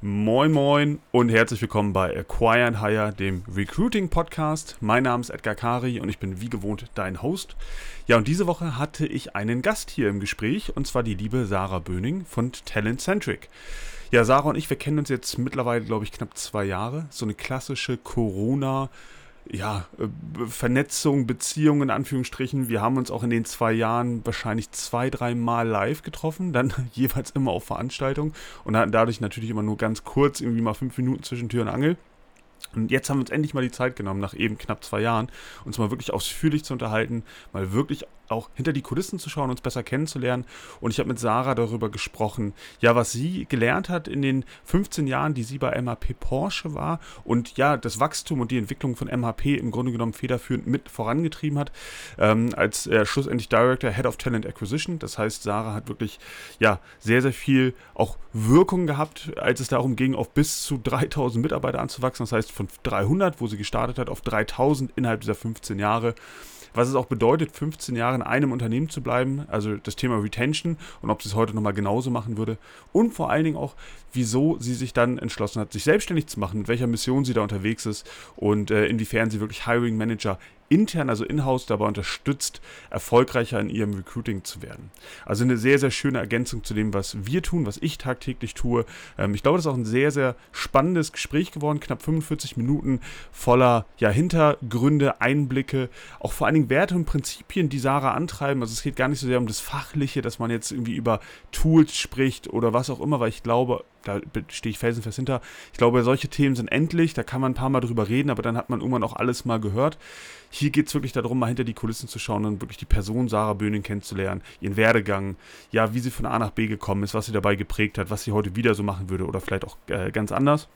Moin Moin und herzlich willkommen bei Acquire and Hire, dem Recruiting Podcast. Mein Name ist Edgar Kari und ich bin wie gewohnt dein Host. Ja, und diese Woche hatte ich einen Gast hier im Gespräch und zwar die liebe Sarah Böning von Talent Centric. Ja, Sarah und ich, wir kennen uns jetzt mittlerweile, glaube ich, knapp zwei Jahre. So eine klassische Corona- ja, äh, Vernetzung, Beziehung in Anführungsstrichen. Wir haben uns auch in den zwei Jahren wahrscheinlich zwei, dreimal live getroffen, dann jeweils immer auf Veranstaltungen und hatten dadurch natürlich immer nur ganz kurz, irgendwie mal fünf Minuten zwischen Tür und Angel. Und jetzt haben wir uns endlich mal die Zeit genommen, nach eben knapp zwei Jahren, uns mal wirklich ausführlich zu unterhalten, mal wirklich auch hinter die Kulissen zu schauen, uns besser kennenzulernen. Und ich habe mit Sarah darüber gesprochen, ja, was sie gelernt hat in den 15 Jahren, die sie bei MHP Porsche war und ja, das Wachstum und die Entwicklung von MHP im Grunde genommen federführend mit vorangetrieben hat, ähm, als äh, schlussendlich Director, Head of Talent Acquisition. Das heißt, Sarah hat wirklich ja sehr, sehr viel auch Wirkung gehabt, als es darum ging, auf bis zu 3000 Mitarbeiter anzuwachsen. Das heißt, von 300, wo sie gestartet hat, auf 3000 innerhalb dieser 15 Jahre was es auch bedeutet, 15 Jahre in einem Unternehmen zu bleiben, also das Thema Retention und ob sie es heute nochmal genauso machen würde. Und vor allen Dingen auch, wieso sie sich dann entschlossen hat, sich selbstständig zu machen, mit welcher Mission sie da unterwegs ist und äh, inwiefern sie wirklich Hiring Manager intern, also in-house, dabei unterstützt, erfolgreicher in ihrem Recruiting zu werden. Also eine sehr, sehr schöne Ergänzung zu dem, was wir tun, was ich tagtäglich tue. Ähm, ich glaube, das ist auch ein sehr, sehr spannendes Gespräch geworden. Knapp 45 Minuten voller ja, Hintergründe, Einblicke, auch vor allen Dingen Werte und Prinzipien, die Sarah antreiben. Also es geht gar nicht so sehr um das Fachliche, dass man jetzt irgendwie über Tools spricht oder was auch immer, weil ich glaube, da stehe ich felsenfest hinter. Ich glaube, solche Themen sind endlich, da kann man ein paar Mal drüber reden, aber dann hat man irgendwann auch alles mal gehört. Hier geht es wirklich darum, mal hinter die Kulissen zu schauen und wirklich die Person Sarah Böhning kennenzulernen, ihren Werdegang, ja, wie sie von A nach B gekommen ist, was sie dabei geprägt hat, was sie heute wieder so machen würde oder vielleicht auch äh, ganz anders.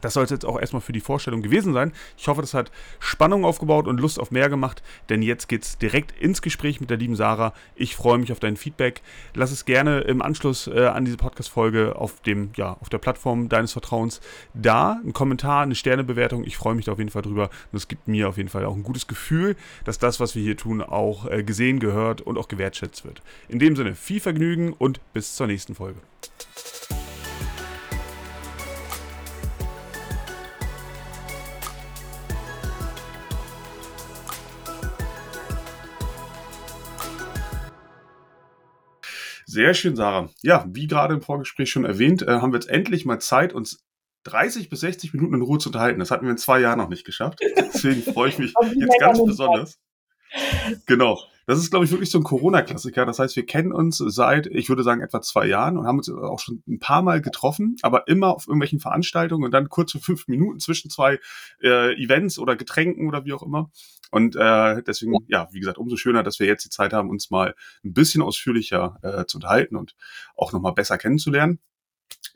Das soll es jetzt auch erstmal für die Vorstellung gewesen sein. Ich hoffe, das hat Spannung aufgebaut und Lust auf mehr gemacht, denn jetzt geht es direkt ins Gespräch mit der lieben Sarah. Ich freue mich auf dein Feedback. Lass es gerne im Anschluss äh, an diese Podcast-Folge auf ja, auf der Plattform deines Vertrauens da. Ein Kommentar, eine Sternebewertung. Ich freue mich da auf jeden Fall drüber. Und es gibt mir auf jeden Fall auch ein gutes Gefühl, dass das, was wir hier tun, auch äh, gesehen, gehört und auch gewertschätzt wird. In dem Sinne, viel Vergnügen und bis zur nächsten Folge. Sehr schön, Sarah. Ja, wie gerade im Vorgespräch schon erwähnt, äh, haben wir jetzt endlich mal Zeit, uns 30 bis 60 Minuten in Ruhe zu unterhalten. Das hatten wir in zwei Jahren noch nicht geschafft. Deswegen freue ich mich jetzt ganz besonders. Genau. Das ist, glaube ich, wirklich so ein Corona-Klassiker. Das heißt, wir kennen uns seit, ich würde sagen, etwa zwei Jahren und haben uns auch schon ein paar Mal getroffen, aber immer auf irgendwelchen Veranstaltungen und dann kurz für fünf Minuten zwischen zwei äh, Events oder Getränken oder wie auch immer. Und äh, deswegen, ja, wie gesagt, umso schöner, dass wir jetzt die Zeit haben, uns mal ein bisschen ausführlicher äh, zu unterhalten und auch nochmal besser kennenzulernen.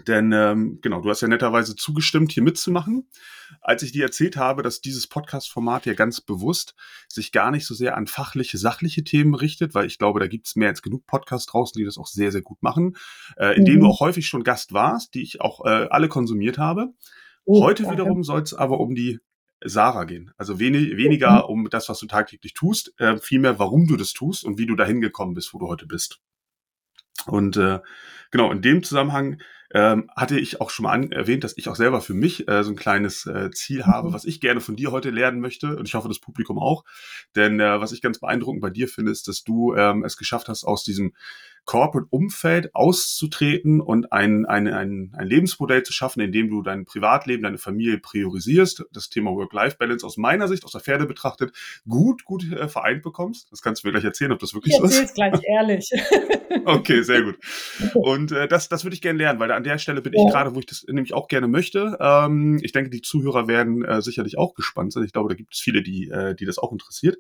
Denn ähm, genau, du hast ja netterweise zugestimmt, hier mitzumachen. Als ich dir erzählt habe, dass dieses Podcast-Format hier ganz bewusst sich gar nicht so sehr an fachliche, sachliche Themen richtet, weil ich glaube, da gibt es mehr als genug Podcasts draußen, die das auch sehr, sehr gut machen, äh, in mhm. denen du auch häufig schon Gast warst, die ich auch äh, alle konsumiert habe. Oh, Heute danke. wiederum soll es aber um die Sarah gehen. Also wenig, weniger mhm. um das, was du tagtäglich tust, äh, vielmehr, warum du das tust und wie du dahin gekommen bist, wo du heute bist. Und äh, genau, in dem Zusammenhang ähm, hatte ich auch schon mal an, erwähnt, dass ich auch selber für mich äh, so ein kleines äh, Ziel habe, mhm. was ich gerne von dir heute lernen möchte und ich hoffe das Publikum auch. Denn äh, was ich ganz beeindruckend bei dir finde, ist, dass du ähm, es geschafft hast, aus diesem Corporate-Umfeld auszutreten und ein, ein, ein, ein Lebensmodell zu schaffen, in dem du dein Privatleben, deine Familie priorisierst, das Thema Work-Life-Balance aus meiner Sicht, aus der Pferde betrachtet, gut, gut äh, vereint bekommst. Das kannst du mir gleich erzählen, ob das wirklich ich so ist. Ich gleich ehrlich. okay, sehr gut. Und äh, das, das würde ich gerne lernen, weil an der Stelle bin ja. ich gerade, wo ich das nämlich auch gerne möchte. Ähm, ich denke, die Zuhörer werden äh, sicherlich auch gespannt sein. Ich glaube, da gibt es viele, die, äh, die das auch interessiert.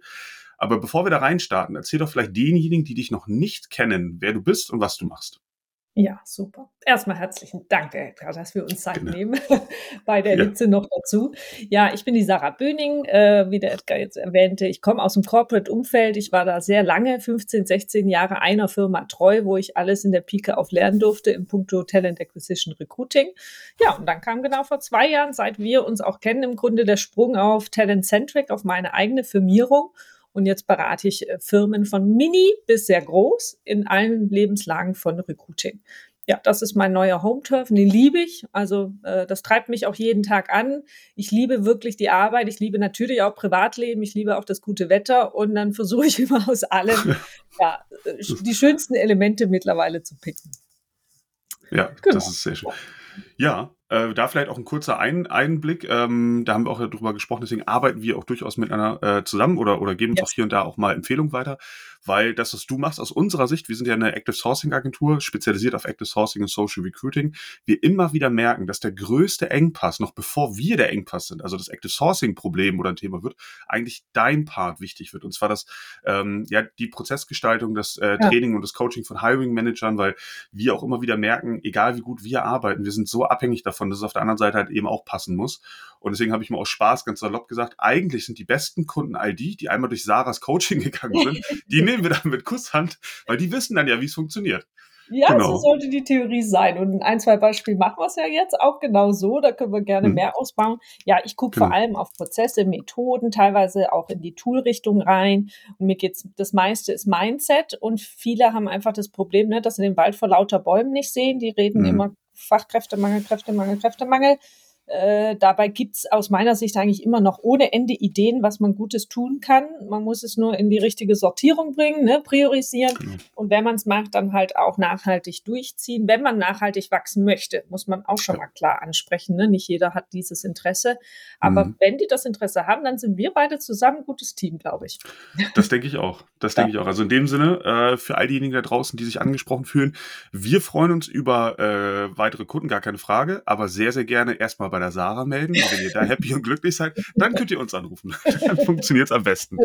Aber bevor wir da reinstarten, erzähl doch vielleicht denjenigen, die dich noch nicht kennen, wer du bist und was du machst. Ja, super. Erstmal herzlichen Dank, Edgar, dass wir uns Zeit genau. nehmen. Bei der ja. Litze noch dazu. Ja, ich bin die Sarah Böning, äh, wie der Edgar jetzt erwähnte. Ich komme aus dem Corporate-Umfeld. Ich war da sehr lange, 15, 16 Jahre einer Firma treu, wo ich alles in der Pike auf lernen durfte im Punkto Talent Acquisition Recruiting. Ja, und dann kam genau vor zwei Jahren, seit wir uns auch kennen, im Grunde der Sprung auf Talent Centric, auf meine eigene Firmierung. Und jetzt berate ich äh, Firmen von mini bis sehr groß in allen Lebenslagen von Recruiting. ja, das ist mein neuer Home-Turf, den liebe ich. Also äh, das treibt mich auch jeden Tag an. Ich liebe wirklich die Arbeit. Ich liebe natürlich auch Privatleben. Ich liebe auch das gute Wetter. Und dann versuche ich immer aus allem ja, äh, die schönsten Elemente mittlerweile zu picken. Ja, genau. das ist sehr schön. Ja, äh, da vielleicht auch ein kurzer ein Einblick. Ähm, da haben wir auch darüber gesprochen, deswegen arbeiten wir auch durchaus miteinander äh, zusammen oder, oder geben uns yes. auch hier und da auch mal Empfehlungen weiter, weil das, was du machst, aus unserer Sicht, wir sind ja eine Active Sourcing Agentur, spezialisiert auf Active Sourcing und Social Recruiting, wir immer wieder merken, dass der größte Engpass, noch bevor wir der Engpass sind, also das Active Sourcing Problem oder ein Thema wird, eigentlich dein Part wichtig wird. Und zwar das, ähm, ja, die Prozessgestaltung, das äh, Training ja. und das Coaching von Hiring Managern, weil wir auch immer wieder merken, egal wie gut wir arbeiten, wir sind so abhängig davon, dass es auf der anderen Seite halt eben auch passen muss. Und deswegen habe ich mir aus Spaß ganz salopp gesagt, eigentlich sind die besten Kunden all die, die einmal durch Sarahs Coaching gegangen sind, die nehmen wir dann mit Kusshand, weil die wissen dann ja, wie es funktioniert. Ja, genau. so sollte die Theorie sein. Und ein, zwei Beispiele machen wir es ja jetzt auch genau so. Da können wir gerne hm. mehr ausbauen. Ja, ich gucke genau. vor allem auf Prozesse, Methoden, teilweise auch in die Toolrichtung rein. Und mir geht's, das meiste ist Mindset. Und viele haben einfach das Problem, ne, dass sie den Wald vor lauter Bäumen nicht sehen. Die reden hm. immer Fachkräftemangel, Kräftemangel, Kräftemangel. Äh, dabei gibt's aus meiner Sicht eigentlich immer noch ohne Ende Ideen, was man Gutes tun kann. Man muss es nur in die richtige Sortierung bringen, ne, priorisieren. Genau. Und wenn man es macht, dann halt auch nachhaltig durchziehen. Wenn man nachhaltig wachsen möchte, muss man auch schon ja. mal klar ansprechen. Ne? Nicht jeder hat dieses Interesse. Aber mhm. wenn die das Interesse haben, dann sind wir beide zusammen ein gutes Team, glaube ich. Das denke ich auch. Das denke ich auch. Also in dem Sinne, äh, für all diejenigen da draußen, die sich angesprochen fühlen, wir freuen uns über äh, weitere Kunden, gar keine Frage, aber sehr, sehr gerne erstmal bei der Sarah melden. Und wenn ihr da happy und glücklich seid, dann könnt ihr uns anrufen. dann funktioniert es am besten.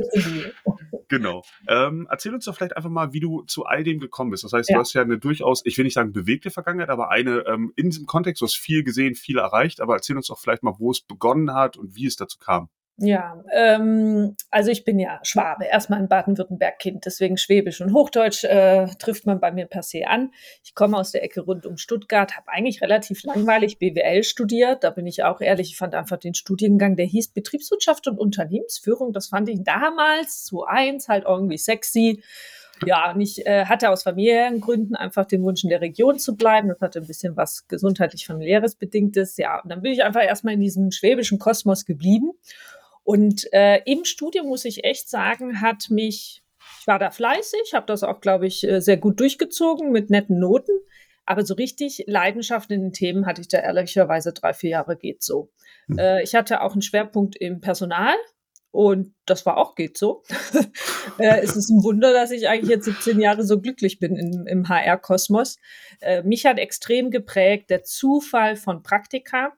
genau. Ähm, erzähl uns doch vielleicht einfach mal, wie du zu all dem gekommen bist. Das heißt, ja. du hast ja eine durchaus, ich will nicht sagen bewegte Vergangenheit, aber eine ähm, in diesem Kontext, du hast viel gesehen, viel erreicht, aber erzähl uns doch vielleicht mal, wo es begonnen hat und wie es dazu kam. Ja, ähm, also ich bin ja Schwabe, erstmal ein Baden-Württemberg-Kind, deswegen Schwäbisch und Hochdeutsch äh, trifft man bei mir per se an. Ich komme aus der Ecke rund um Stuttgart, habe eigentlich relativ langweilig BWL studiert. Da bin ich auch ehrlich, ich fand einfach den Studiengang, der hieß Betriebswirtschaft und Unternehmensführung. Das fand ich damals zu eins halt irgendwie sexy. Ja, und ich äh, hatte aus familiären Gründen einfach den Wunsch, in der Region zu bleiben. Das hatte ein bisschen was gesundheitlich-familiäres Bedingtes. Ja, und dann bin ich einfach erstmal in diesem schwäbischen Kosmos geblieben und äh, im Studium muss ich echt sagen, hat mich, ich war da fleißig, habe das auch, glaube ich, äh, sehr gut durchgezogen mit netten Noten. Aber so richtig Leidenschaft in den Themen hatte ich da ehrlicherweise drei, vier Jahre geht so. Hm. Äh, ich hatte auch einen Schwerpunkt im Personal und das war auch geht so. äh, es ist ein Wunder, dass ich eigentlich jetzt 17 Jahre so glücklich bin im, im HR-Kosmos. Äh, mich hat extrem geprägt der Zufall von Praktika.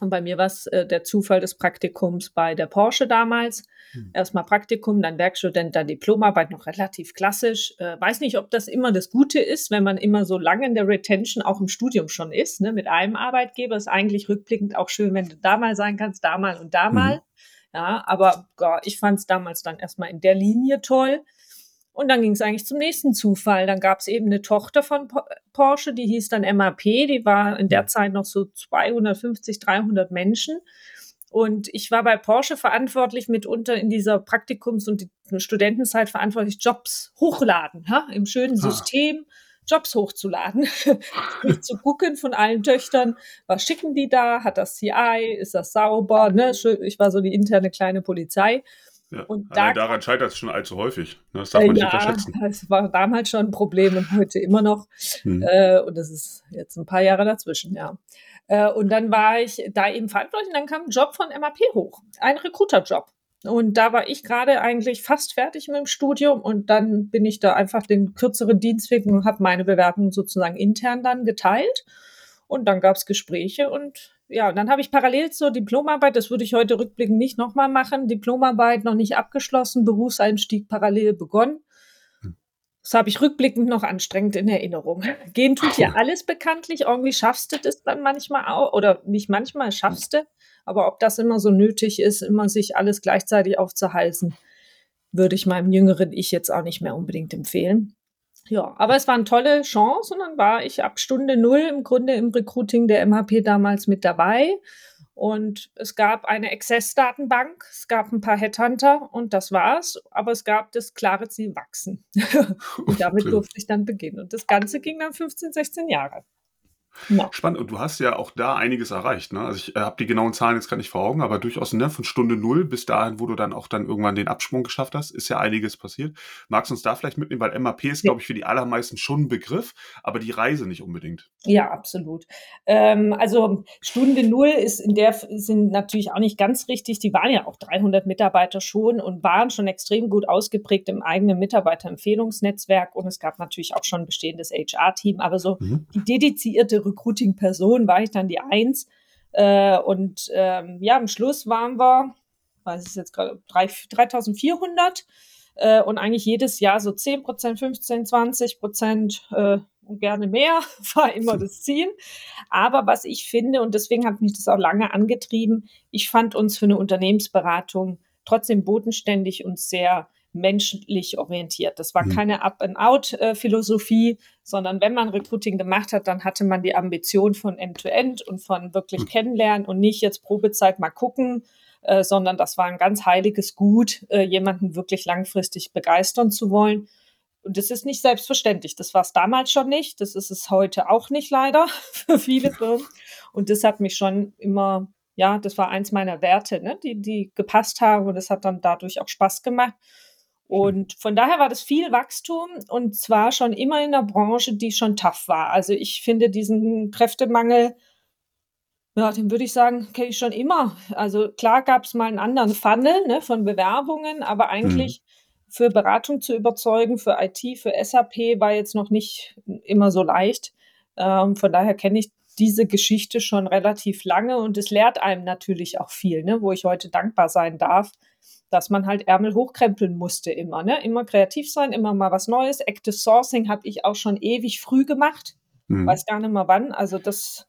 Und bei mir war es äh, der Zufall des Praktikums bei der Porsche damals. Hm. Erstmal Praktikum, dann Werkstudent, dann Diplomarbeit, noch relativ klassisch. Äh, weiß nicht, ob das immer das Gute ist, wenn man immer so lange in der Retention auch im Studium schon ist. Ne? Mit einem Arbeitgeber ist eigentlich rückblickend auch schön, wenn du da mal sein kannst, da mal und da mhm. mal. Ja, aber ja, ich fand es damals dann erstmal in der Linie toll. Und dann ging es eigentlich zum nächsten Zufall. Dann gab es eben eine Tochter von Porsche, die hieß dann MAP, die war in der Zeit noch so 250, 300 Menschen. Und ich war bei Porsche verantwortlich, mitunter in dieser Praktikums- und Studentenzeit verantwortlich, Jobs hochladen, ja, im schönen ah. System. Jobs hochzuladen, zu gucken von allen Töchtern, was schicken die da, hat das CI, ist das sauber, ne? Ich war so die interne kleine Polizei ja. Und da, daran scheitert es schon allzu häufig. Ne? Das darf man äh, nicht ja, unterschätzen. Das war damals schon ein Problem und heute immer noch. Hm. Äh, und das ist jetzt ein paar Jahre dazwischen, ja. Äh, und dann war ich da eben verantwortlich und dann kam ein Job von MAP hoch. Ein Recruiter-Job. Und da war ich gerade eigentlich fast fertig mit dem Studium und dann bin ich da einfach den kürzeren Dienstweg und habe meine Bewerbung sozusagen intern dann geteilt. Und dann gab es Gespräche und ja, und dann habe ich parallel zur Diplomarbeit, das würde ich heute rückblickend nicht nochmal machen, Diplomarbeit noch nicht abgeschlossen, Berufseinstieg parallel begonnen. Hm. Das habe ich rückblickend noch anstrengend in Erinnerung. Gehen tut ja alles bekanntlich. Irgendwie schaffst du das dann manchmal auch, oder nicht manchmal schaffst du. Aber ob das immer so nötig ist, immer sich alles gleichzeitig aufzuhalsen, würde ich meinem jüngeren Ich jetzt auch nicht mehr unbedingt empfehlen. Ja, aber es war eine tolle Chance und dann war ich ab Stunde null im Grunde im Recruiting der MHP damals mit dabei. Und es gab eine Access-Datenbank, es gab ein paar Headhunter und das war's. Aber es gab das klare Ziel wachsen. und damit durfte ich dann beginnen. Und das Ganze ging dann 15, 16 Jahre. Ja. Spannend. Und du hast ja auch da einiges erreicht. Ne? Also ich äh, habe die genauen Zahlen jetzt gar nicht vor Augen, aber durchaus ne, von Stunde null bis dahin, wo du dann auch dann irgendwann den Absprung geschafft hast, ist ja einiges passiert. Magst du uns da vielleicht mitnehmen, weil MAP ist, ja. glaube ich, für die allermeisten schon ein Begriff, aber die Reise nicht unbedingt. Ja, absolut. Ähm, also Stunde null ist in der sind natürlich auch nicht ganz richtig. Die waren ja auch 300 Mitarbeiter schon und waren schon extrem gut ausgeprägt im eigenen Mitarbeiterempfehlungsnetzwerk und es gab natürlich auch schon ein bestehendes HR-Team, aber so mhm. die dedizierte Recruiting-Person war ich dann die Eins. Äh, und ähm, ja, am Schluss waren wir, was ist jetzt gerade, 3400 äh, und eigentlich jedes Jahr so 10 Prozent, 15, 20 Prozent äh, und gerne mehr war immer das Ziel. Aber was ich finde, und deswegen hat mich das auch lange angetrieben, ich fand uns für eine Unternehmensberatung trotzdem bodenständig und sehr menschlich orientiert. Das war mhm. keine Up-and-Out-Philosophie, sondern wenn man Recruiting gemacht hat, dann hatte man die Ambition von End-to-End -End und von wirklich mhm. kennenlernen und nicht jetzt Probezeit mal gucken, äh, sondern das war ein ganz heiliges Gut, äh, jemanden wirklich langfristig begeistern zu wollen. Und das ist nicht selbstverständlich. Das war es damals schon nicht. Das ist es heute auch nicht leider für viele Firmen. Und das hat mich schon immer, ja, das war eins meiner Werte, ne, die, die gepasst haben. Und das hat dann dadurch auch Spaß gemacht. Und von daher war das viel Wachstum und zwar schon immer in einer Branche, die schon tough war. Also ich finde diesen Kräftemangel, ja, den würde ich sagen, kenne ich schon immer. Also klar gab es mal einen anderen Funnel ne, von Bewerbungen, aber eigentlich mhm. für Beratung zu überzeugen, für IT, für SAP war jetzt noch nicht immer so leicht. Ähm, von daher kenne ich diese Geschichte schon relativ lange und es lehrt einem natürlich auch viel, ne, wo ich heute dankbar sein darf, dass man halt Ärmel hochkrempeln musste immer, ne? Immer kreativ sein, immer mal was Neues. Active Sourcing habe ich auch schon ewig früh gemacht. Mhm. Weiß gar nicht mehr wann. Also das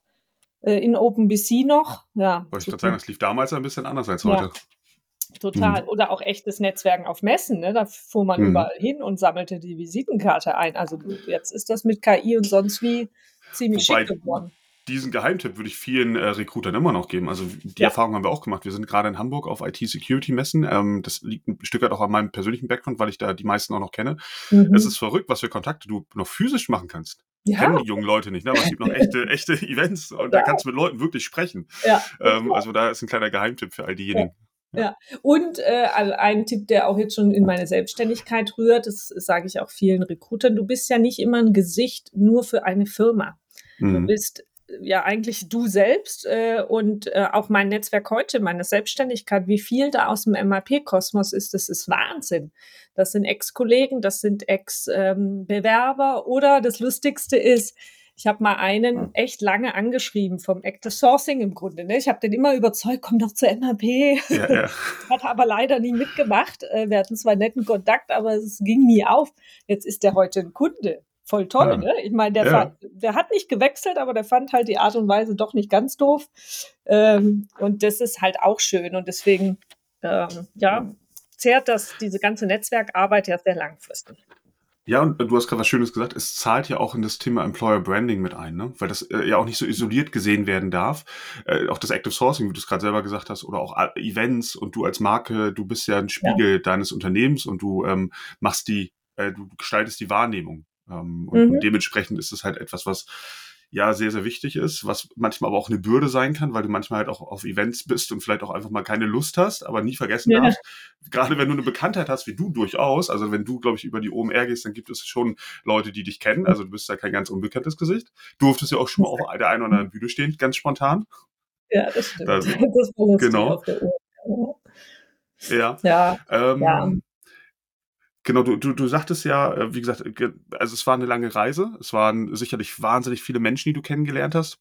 äh, in OpenBC noch. Ja. Wollte ich gerade sagen, das lief damals ein bisschen anders als heute. Ja, total. Mhm. Oder auch echtes Netzwerken auf Messen. Ne? Da fuhr man mhm. überall hin und sammelte die Visitenkarte ein. Also jetzt ist das mit KI und sonst wie ziemlich Wobei, schick geworden diesen Geheimtipp würde ich vielen äh, Recruitern immer noch geben. Also die ja. Erfahrung haben wir auch gemacht. Wir sind gerade in Hamburg auf IT-Security-Messen. Ähm, das liegt ein Stück weit auch an meinem persönlichen Background, weil ich da die meisten auch noch kenne. Mhm. Es ist verrückt, was für Kontakte du noch physisch machen kannst. Ja. Kennen die jungen Leute nicht, ne? aber es gibt noch echte, echte Events und ja. da kannst du mit Leuten wirklich sprechen. Ja. Ähm, also da ist ein kleiner Geheimtipp für all diejenigen. Ja. Und äh, ein Tipp, der auch jetzt schon in meine Selbstständigkeit rührt, das sage ich auch vielen Recruitern, du bist ja nicht immer ein Gesicht nur für eine Firma. Mhm. Du bist ja eigentlich du selbst äh, und äh, auch mein Netzwerk heute, meine Selbstständigkeit, wie viel da aus dem MAP-Kosmos ist, das ist Wahnsinn. Das sind Ex-Kollegen, das sind Ex-Bewerber ähm, oder das Lustigste ist, ich habe mal einen echt lange angeschrieben vom Active Sourcing im Grunde. Ne? Ich habe den immer überzeugt, komm doch zur MAP. Ja, ja. Hat aber leider nie mitgemacht. Äh, wir hatten zwar netten Kontakt, aber es ging nie auf. Jetzt ist der heute ein Kunde voll toll, ja. ne? Ich meine, der, ja. der hat nicht gewechselt, aber der fand halt die Art und Weise doch nicht ganz doof. Ähm, und das ist halt auch schön. Und deswegen, ähm, ja, zehrt das, diese ganze Netzwerkarbeit ja sehr langfristig. Ja, und du hast gerade was Schönes gesagt, es zahlt ja auch in das Thema Employer Branding mit ein, ne? weil das äh, ja auch nicht so isoliert gesehen werden darf. Äh, auch das Active Sourcing, wie du es gerade selber gesagt hast, oder auch Events und du als Marke, du bist ja ein Spiegel ja. deines Unternehmens und du ähm, machst die, äh, du gestaltest die Wahrnehmung. Ähm, und mhm. dementsprechend ist es halt etwas, was ja sehr, sehr wichtig ist, was manchmal aber auch eine Bürde sein kann, weil du manchmal halt auch auf Events bist und vielleicht auch einfach mal keine Lust hast, aber nie vergessen ja. darfst. Gerade wenn du eine Bekanntheit hast, wie du durchaus, also wenn du, glaube ich, über die OMR gehst, dann gibt es schon Leute, die dich kennen. Also du bist ja kein ganz unbekanntes Gesicht. Du durftest ja auch schon mal auf der einen oder anderen Bühne stehen, ganz spontan. Ja, das stimmt. Das, das war genau. Ja. Ja. Ähm, ja. Genau, du, du, du sagtest ja, äh, wie gesagt, also es war eine lange Reise. Es waren sicherlich wahnsinnig viele Menschen, die du kennengelernt hast.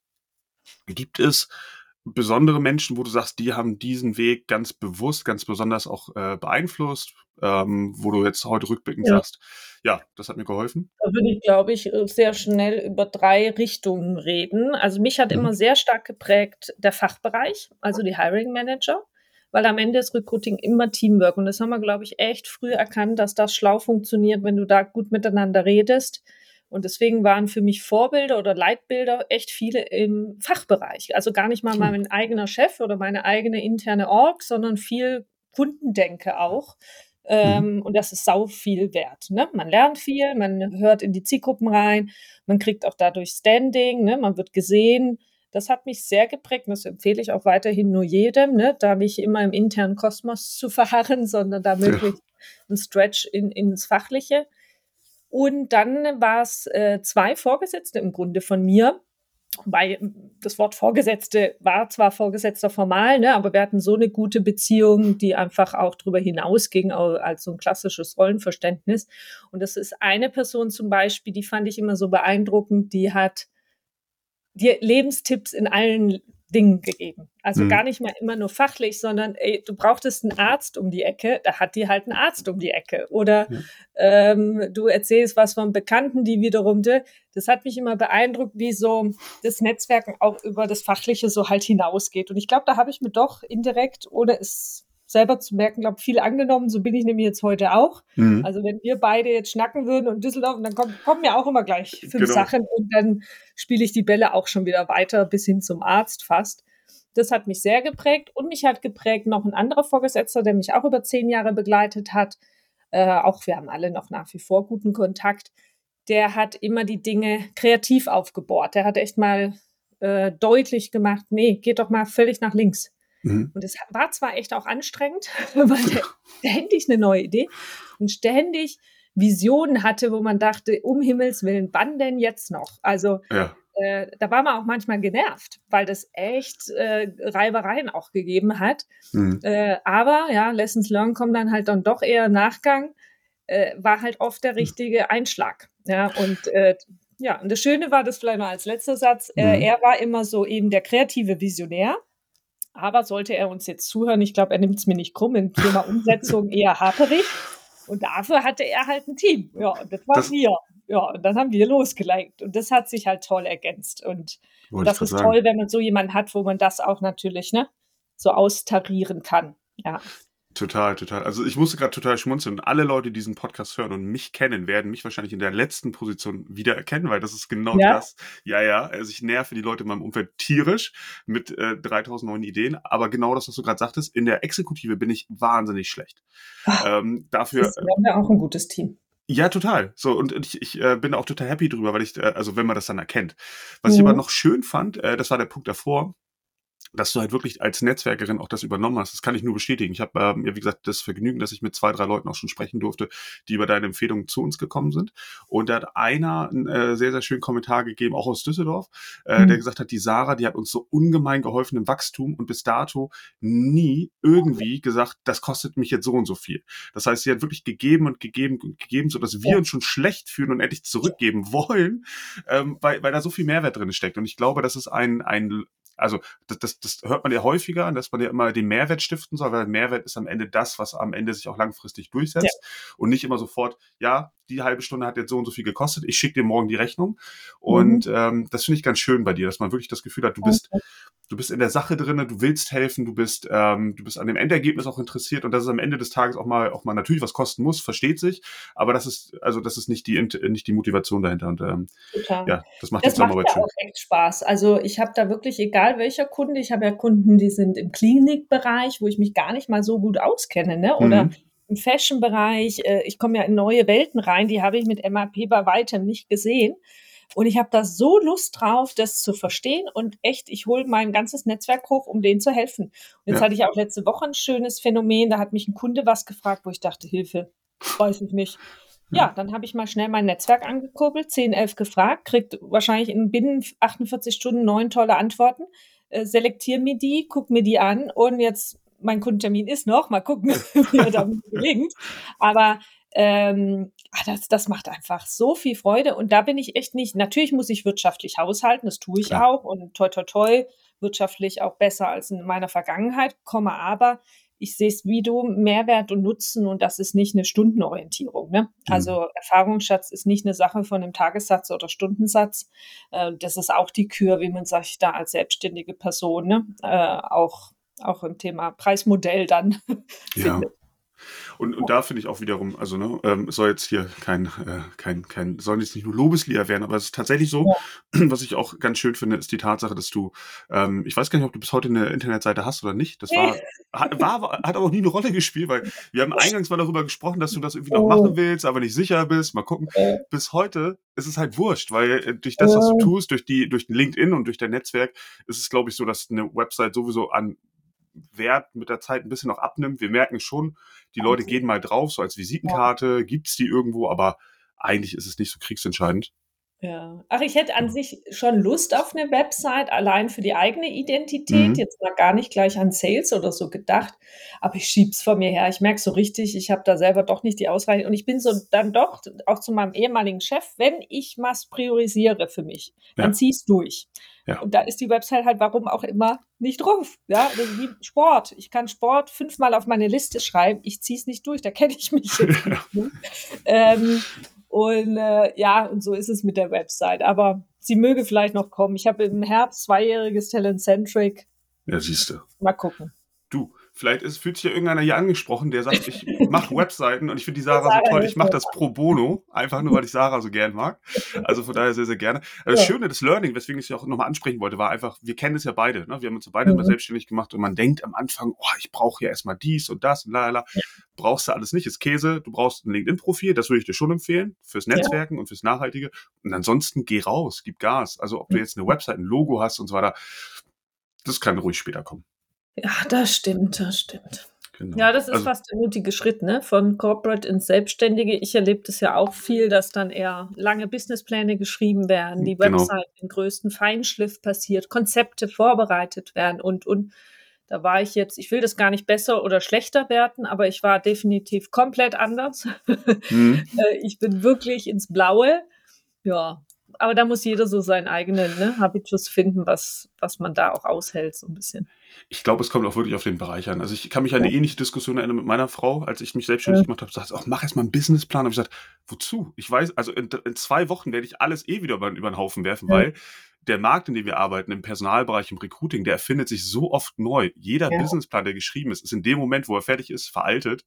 Gibt es besondere Menschen, wo du sagst, die haben diesen Weg ganz bewusst, ganz besonders auch äh, beeinflusst, ähm, wo du jetzt heute rückblickend ja. sagst, ja, das hat mir geholfen? Da würde ich, glaube ich, sehr schnell über drei Richtungen reden. Also mich hat mhm. immer sehr stark geprägt der Fachbereich, also die Hiring Manager weil am Ende ist Recruiting immer Teamwork. Und das haben wir, glaube ich, echt früh erkannt, dass das schlau funktioniert, wenn du da gut miteinander redest Und deswegen waren für mich Vorbilder oder Leitbilder echt viele im Fachbereich. Also gar nicht mal mein eigener Chef oder meine eigene interne Org, sondern viel Kundendenke auch. Ähm, mhm. Und das ist sau viel wert. Ne? Man lernt viel, man hört in die Zielgruppen rein, man kriegt auch dadurch Standing, ne? man wird gesehen. Das hat mich sehr geprägt und das empfehle ich auch weiterhin nur jedem, ne? da nicht immer im internen Kosmos zu verharren, sondern da möglichst ja. ein Stretch in, ins Fachliche. Und dann war es äh, zwei Vorgesetzte im Grunde von mir, weil das Wort Vorgesetzte war zwar Vorgesetzter formal, ne, aber wir hatten so eine gute Beziehung, die einfach auch darüber hinausging als so ein klassisches Rollenverständnis. Und das ist eine Person zum Beispiel, die fand ich immer so beeindruckend, die hat dir Lebenstipps in allen Dingen gegeben. Also mhm. gar nicht mal immer nur fachlich, sondern ey, du brauchtest einen Arzt um die Ecke, da hat dir halt ein Arzt um die Ecke. Oder ja. ähm, du erzählst was von Bekannten, die wiederum, das hat mich immer beeindruckt, wie so das Netzwerken auch über das Fachliche so halt hinausgeht. Und ich glaube, da habe ich mir doch indirekt, ohne es selber zu merken, glaube viel angenommen. So bin ich nämlich jetzt heute auch. Mhm. Also wenn wir beide jetzt schnacken würden und Düsseldorf, dann kommen, kommen ja auch immer gleich fünf genau. Sachen und dann spiele ich die Bälle auch schon wieder weiter bis hin zum Arzt fast. Das hat mich sehr geprägt und mich hat geprägt noch ein anderer Vorgesetzter, der mich auch über zehn Jahre begleitet hat. Äh, auch wir haben alle noch nach wie vor guten Kontakt. Der hat immer die Dinge kreativ aufgebohrt. Der hat echt mal äh, deutlich gemacht, nee, geht doch mal völlig nach links. Mhm. Und es war zwar echt auch anstrengend, weil der ständig eine neue Idee und ständig Visionen hatte, wo man dachte, um Himmels Willen, wann denn jetzt noch? Also ja. äh, da war man auch manchmal genervt, weil das echt äh, Reibereien auch gegeben hat. Mhm. Äh, aber ja, Lessons Learned kommen dann halt dann doch eher Nachgang, äh, war halt oft der mhm. richtige Einschlag. Ja, und äh, ja, und das Schöne war, das vielleicht noch als letzter Satz, äh, mhm. er war immer so eben der kreative Visionär. Aber sollte er uns jetzt zuhören, ich glaube, er nimmt es mir nicht krumm, im Thema Umsetzung eher haperig. Und dafür hatte er halt ein Team. Ja, und das war das, wir. Ja, und dann haben wir losgelegt. Und das hat sich halt toll ergänzt. Und das ist sagen. toll, wenn man so jemanden hat, wo man das auch natürlich ne, so austarieren kann. Ja. Total, total. Also ich musste gerade total schmunzeln. Alle Leute, die diesen Podcast hören und mich kennen, werden mich wahrscheinlich in der letzten Position wieder erkennen, weil das ist genau ja. das. Ja, ja. Also ich nerve die Leute in meinem Umfeld tierisch mit äh, 3000 neuen Ideen. Aber genau das, was du gerade sagtest, in der Exekutive bin ich wahnsinnig schlecht. Ach, ähm, dafür. Das haben wir auch ein gutes Team. Ja, total. So, und ich, ich äh, bin auch total happy drüber, weil ich, äh, also wenn man das dann erkennt. Was mhm. ich aber noch schön fand, äh, das war der Punkt davor, dass du halt wirklich als Netzwerkerin auch das übernommen hast. Das kann ich nur bestätigen. Ich habe ähm, ja, wie gesagt, das Vergnügen, dass ich mit zwei, drei Leuten auch schon sprechen durfte, die über deine Empfehlungen zu uns gekommen sind. Und da hat einer einen äh, sehr, sehr schönen Kommentar gegeben, auch aus Düsseldorf, äh, mhm. der gesagt hat, die Sarah, die hat uns so ungemein geholfen im Wachstum und bis dato nie irgendwie gesagt, das kostet mich jetzt so und so viel. Das heißt, sie hat wirklich gegeben und gegeben und gegeben, so dass wir uns schon schlecht fühlen und endlich zurückgeben wollen, ähm, weil, weil da so viel Mehrwert drin steckt. Und ich glaube, das ist ein, ein also das, das, das hört man ja häufiger, dass man ja immer den Mehrwert stiften soll, weil Mehrwert ist am Ende das, was am Ende sich auch langfristig durchsetzt ja. und nicht immer sofort, ja, die halbe Stunde hat jetzt so und so viel gekostet, ich schicke dir morgen die Rechnung. Und mhm. ähm, das finde ich ganz schön bei dir, dass man wirklich das Gefühl hat, du bist, du bist in der Sache drin, du willst helfen, du bist, ähm, du bist an dem Endergebnis auch interessiert und dass es am Ende des Tages auch mal, auch mal natürlich was kosten muss, versteht sich, aber das ist, also das ist nicht die, nicht die Motivation dahinter. Und ähm, ja, das macht das die Zusammenarbeit macht ja schön. auch echt Spaß. Also ich habe da wirklich, egal welcher Kunde, ich habe ja Kunden, die sind im Klinikbereich, wo ich mich gar nicht mal so gut auskenne, ne? Oder mhm im Fashion-Bereich. Äh, ich komme ja in neue Welten rein, die habe ich mit MAP bei weitem nicht gesehen. Und ich habe da so Lust drauf, das zu verstehen und echt, ich hole mein ganzes Netzwerk hoch, um denen zu helfen. Und jetzt ja. hatte ich auch letzte Woche ein schönes Phänomen, da hat mich ein Kunde was gefragt, wo ich dachte, Hilfe, weiß ich nicht. Ja, dann habe ich mal schnell mein Netzwerk angekurbelt, 10, 11 gefragt, kriegt wahrscheinlich in binnen 48 Stunden neun tolle Antworten, äh, selektiere mir die, guck mir die an und jetzt mein Kundentermin ist noch, mal gucken, wie er damit gelingt. Aber ähm, ah, das, das macht einfach so viel Freude. Und da bin ich echt nicht, natürlich muss ich wirtschaftlich haushalten, das tue ich Klar. auch und toi toi toi, wirtschaftlich auch besser als in meiner Vergangenheit, komme aber ich sehe es wie du, Mehrwert und Nutzen und das ist nicht eine Stundenorientierung. Ne? Mhm. Also Erfahrungsschatz ist nicht eine Sache von einem Tagessatz oder Stundensatz. Äh, das ist auch die Kür, wie man sich da als selbstständige Person ne? äh, auch auch im Thema Preismodell dann ja. findet. Und, und da finde ich auch wiederum, also ne, ähm, soll jetzt hier kein, äh, kein, kein, sollen jetzt nicht nur Lobeslieder werden, aber es ist tatsächlich so, ja. was ich auch ganz schön finde, ist die Tatsache, dass du, ähm, ich weiß gar nicht, ob du bis heute eine Internetseite hast oder nicht. Das war, hat, war, hat aber auch nie eine Rolle gespielt, weil wir haben eingangs mal darüber gesprochen, dass du das irgendwie noch oh. machen willst, aber nicht sicher bist. Mal gucken. Bis heute ist es halt wurscht, weil äh, durch das, was du tust, durch die, durch LinkedIn und durch dein Netzwerk, ist es, glaube ich, so, dass eine Website sowieso an Wert mit der Zeit ein bisschen noch abnimmt. Wir merken schon, die Leute gehen mal drauf, so als Visitenkarte, es die irgendwo, aber eigentlich ist es nicht so kriegsentscheidend. Ja. Ach, ich hätte an sich schon Lust auf eine Website, allein für die eigene Identität. Mhm. Jetzt mal gar nicht gleich an Sales oder so gedacht, aber ich schieb's vor mir her. Ich merke so richtig, ich habe da selber doch nicht die Ausreichung. Und ich bin so dann doch auch zu meinem ehemaligen Chef, wenn ich was priorisiere für mich, ja. dann zieh's durch. Ja. Und da ist die Website halt, warum auch immer, nicht drauf. Ja, wie Sport. Ich kann Sport fünfmal auf meine Liste schreiben. Ich ziehe es nicht durch. Da kenne ich mich jetzt nicht. Ne? ähm, und äh, ja, und so ist es mit der Website. Aber sie möge vielleicht noch kommen. Ich habe im Herbst zweijähriges Talent Centric. Ja, siehst du. Mal gucken. Vielleicht ist, fühlt sich ja irgendeiner hier angesprochen, der sagt, ich mache Webseiten und ich finde die Sarah so toll, ich mache das pro bono, einfach nur, weil ich Sarah so gern mag. Also von daher sehr, sehr gerne. Also das Schöne, das Learning, weswegen ich es ja auch nochmal ansprechen wollte, war einfach, wir kennen es ja beide, ne? wir haben uns ja beide mhm. immer selbstständig gemacht und man denkt am Anfang, oh, ich brauche ja erstmal dies und das und la, Brauchst du alles nicht, ist Käse, du brauchst ein LinkedIn-Profil, das würde ich dir schon empfehlen, fürs Netzwerken ja. und fürs Nachhaltige. Und ansonsten geh raus, gib Gas. Also ob du jetzt eine Website, ein Logo hast und so weiter, das kann ruhig später kommen. Ja, das stimmt, das stimmt. Genau. Ja, das ist also, fast der mutige Schritt, ne? Von Corporate ins Selbstständige. Ich erlebe das ja auch viel, dass dann eher lange Businesspläne geschrieben werden, die genau. Website im größten Feinschliff passiert, Konzepte vorbereitet werden und, und. Da war ich jetzt, ich will das gar nicht besser oder schlechter werten, aber ich war definitiv komplett anders. Mhm. Äh, ich bin wirklich ins Blaue. Ja, aber da muss jeder so seinen eigenen ne, Habitus finden, was, was man da auch aushält, so ein bisschen. Ich glaube, es kommt auch wirklich auf den Bereich an. Also ich kann mich an eine ja. ähnliche Diskussion erinnern mit meiner Frau, als ich mich selbstständig ja. gemacht habe. Sagt, auch mach erst mal einen Businessplan. Und ich gesagt, wozu? Ich weiß, also in, in, zwei Wochen werde ich alles eh wieder über, über den Haufen werfen, ja. weil der Markt, in dem wir arbeiten, im Personalbereich, im Recruiting, der erfindet sich so oft neu. Jeder ja. Businessplan, der geschrieben ist, ist in dem Moment, wo er fertig ist, veraltet.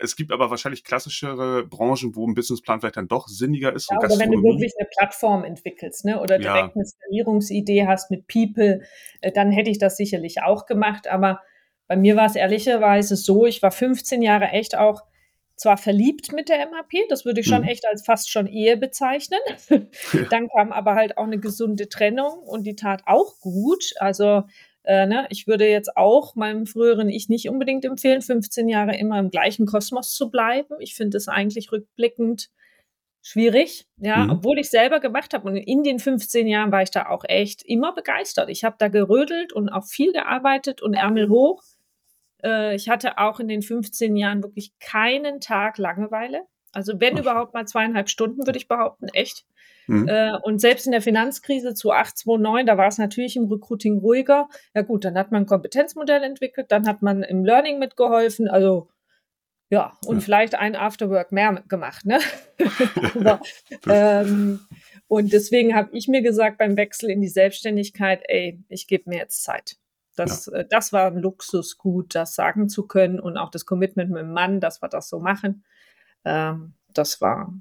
Es gibt aber wahrscheinlich klassischere Branchen, wo ein Businessplan vielleicht dann doch sinniger ist. Ja, oder wenn du wirklich eine Plattform entwickelst, ne? oder direkt ja. eine Skalierungsidee hast mit People, äh, dann hätte ich das sicherlich auch gemacht. Aber bei mir war es ehrlicherweise so, ich war 15 Jahre echt auch zwar verliebt mit der MHP, das würde ich schon mhm. echt als fast schon Ehe bezeichnen. Dann kam aber halt auch eine gesunde Trennung und die tat auch gut. Also äh, ne, ich würde jetzt auch meinem früheren Ich nicht unbedingt empfehlen, 15 Jahre immer im gleichen Kosmos zu bleiben. Ich finde es eigentlich rückblickend schwierig, ja, mhm. obwohl ich selber gemacht habe. Und in den 15 Jahren war ich da auch echt immer begeistert. Ich habe da gerödelt und auch viel gearbeitet und Ärmel hoch. Äh, ich hatte auch in den 15 Jahren wirklich keinen Tag Langeweile. Also wenn Ach. überhaupt mal zweieinhalb Stunden, würde ich behaupten, echt. Mhm. Äh, und selbst in der Finanzkrise zu 8, 2, 9, da war es natürlich im Recruiting ruhiger. Ja gut, dann hat man ein Kompetenzmodell entwickelt, dann hat man im Learning mitgeholfen. Also ja, und ja. vielleicht ein Afterwork mehr gemacht, ne? Aber, ähm, und deswegen habe ich mir gesagt beim Wechsel in die Selbstständigkeit, ey, ich gebe mir jetzt Zeit. Das, ja. äh, das war ein Luxusgut, das sagen zu können und auch das Commitment mit dem Mann, dass wir das so machen. Ähm, das war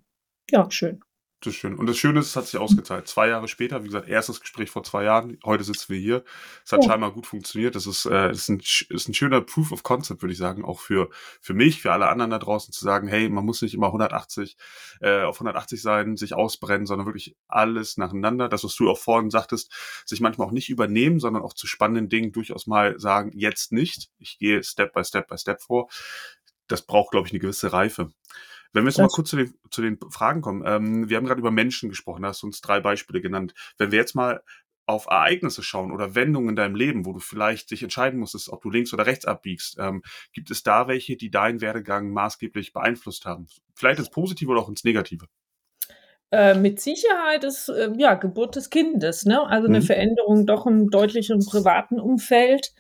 ja schön. Das ist schön. Und das Schöne ist, es hat sich ausgezahlt. Zwei Jahre später, wie gesagt, erstes Gespräch vor zwei Jahren. Heute sitzen wir hier. Es hat oh. scheinbar gut funktioniert. Das ist, äh, ist, ein, ist ein schöner Proof of Concept, würde ich sagen, auch für, für mich, für alle anderen da draußen zu sagen, hey, man muss nicht immer 180 äh, auf 180 sein, sich ausbrennen, sondern wirklich alles nacheinander. Das, was du auch vorhin sagtest, sich manchmal auch nicht übernehmen, sondern auch zu spannenden Dingen durchaus mal sagen, jetzt nicht. Ich gehe Step by Step by Step vor. Das braucht, glaube ich, eine gewisse Reife. Wenn wir jetzt das mal kurz zu den, zu den Fragen kommen. Ähm, wir haben gerade über Menschen gesprochen, da hast du uns drei Beispiele genannt. Wenn wir jetzt mal auf Ereignisse schauen oder Wendungen in deinem Leben, wo du vielleicht dich entscheiden musstest, ob du links oder rechts abbiegst, ähm, gibt es da welche, die deinen Werdegang maßgeblich beeinflusst haben? Vielleicht ins Positive oder auch ins Negative? Äh, mit Sicherheit ist äh, ja Geburt des Kindes, ne? Also eine mhm. Veränderung doch im deutlichen privaten Umfeld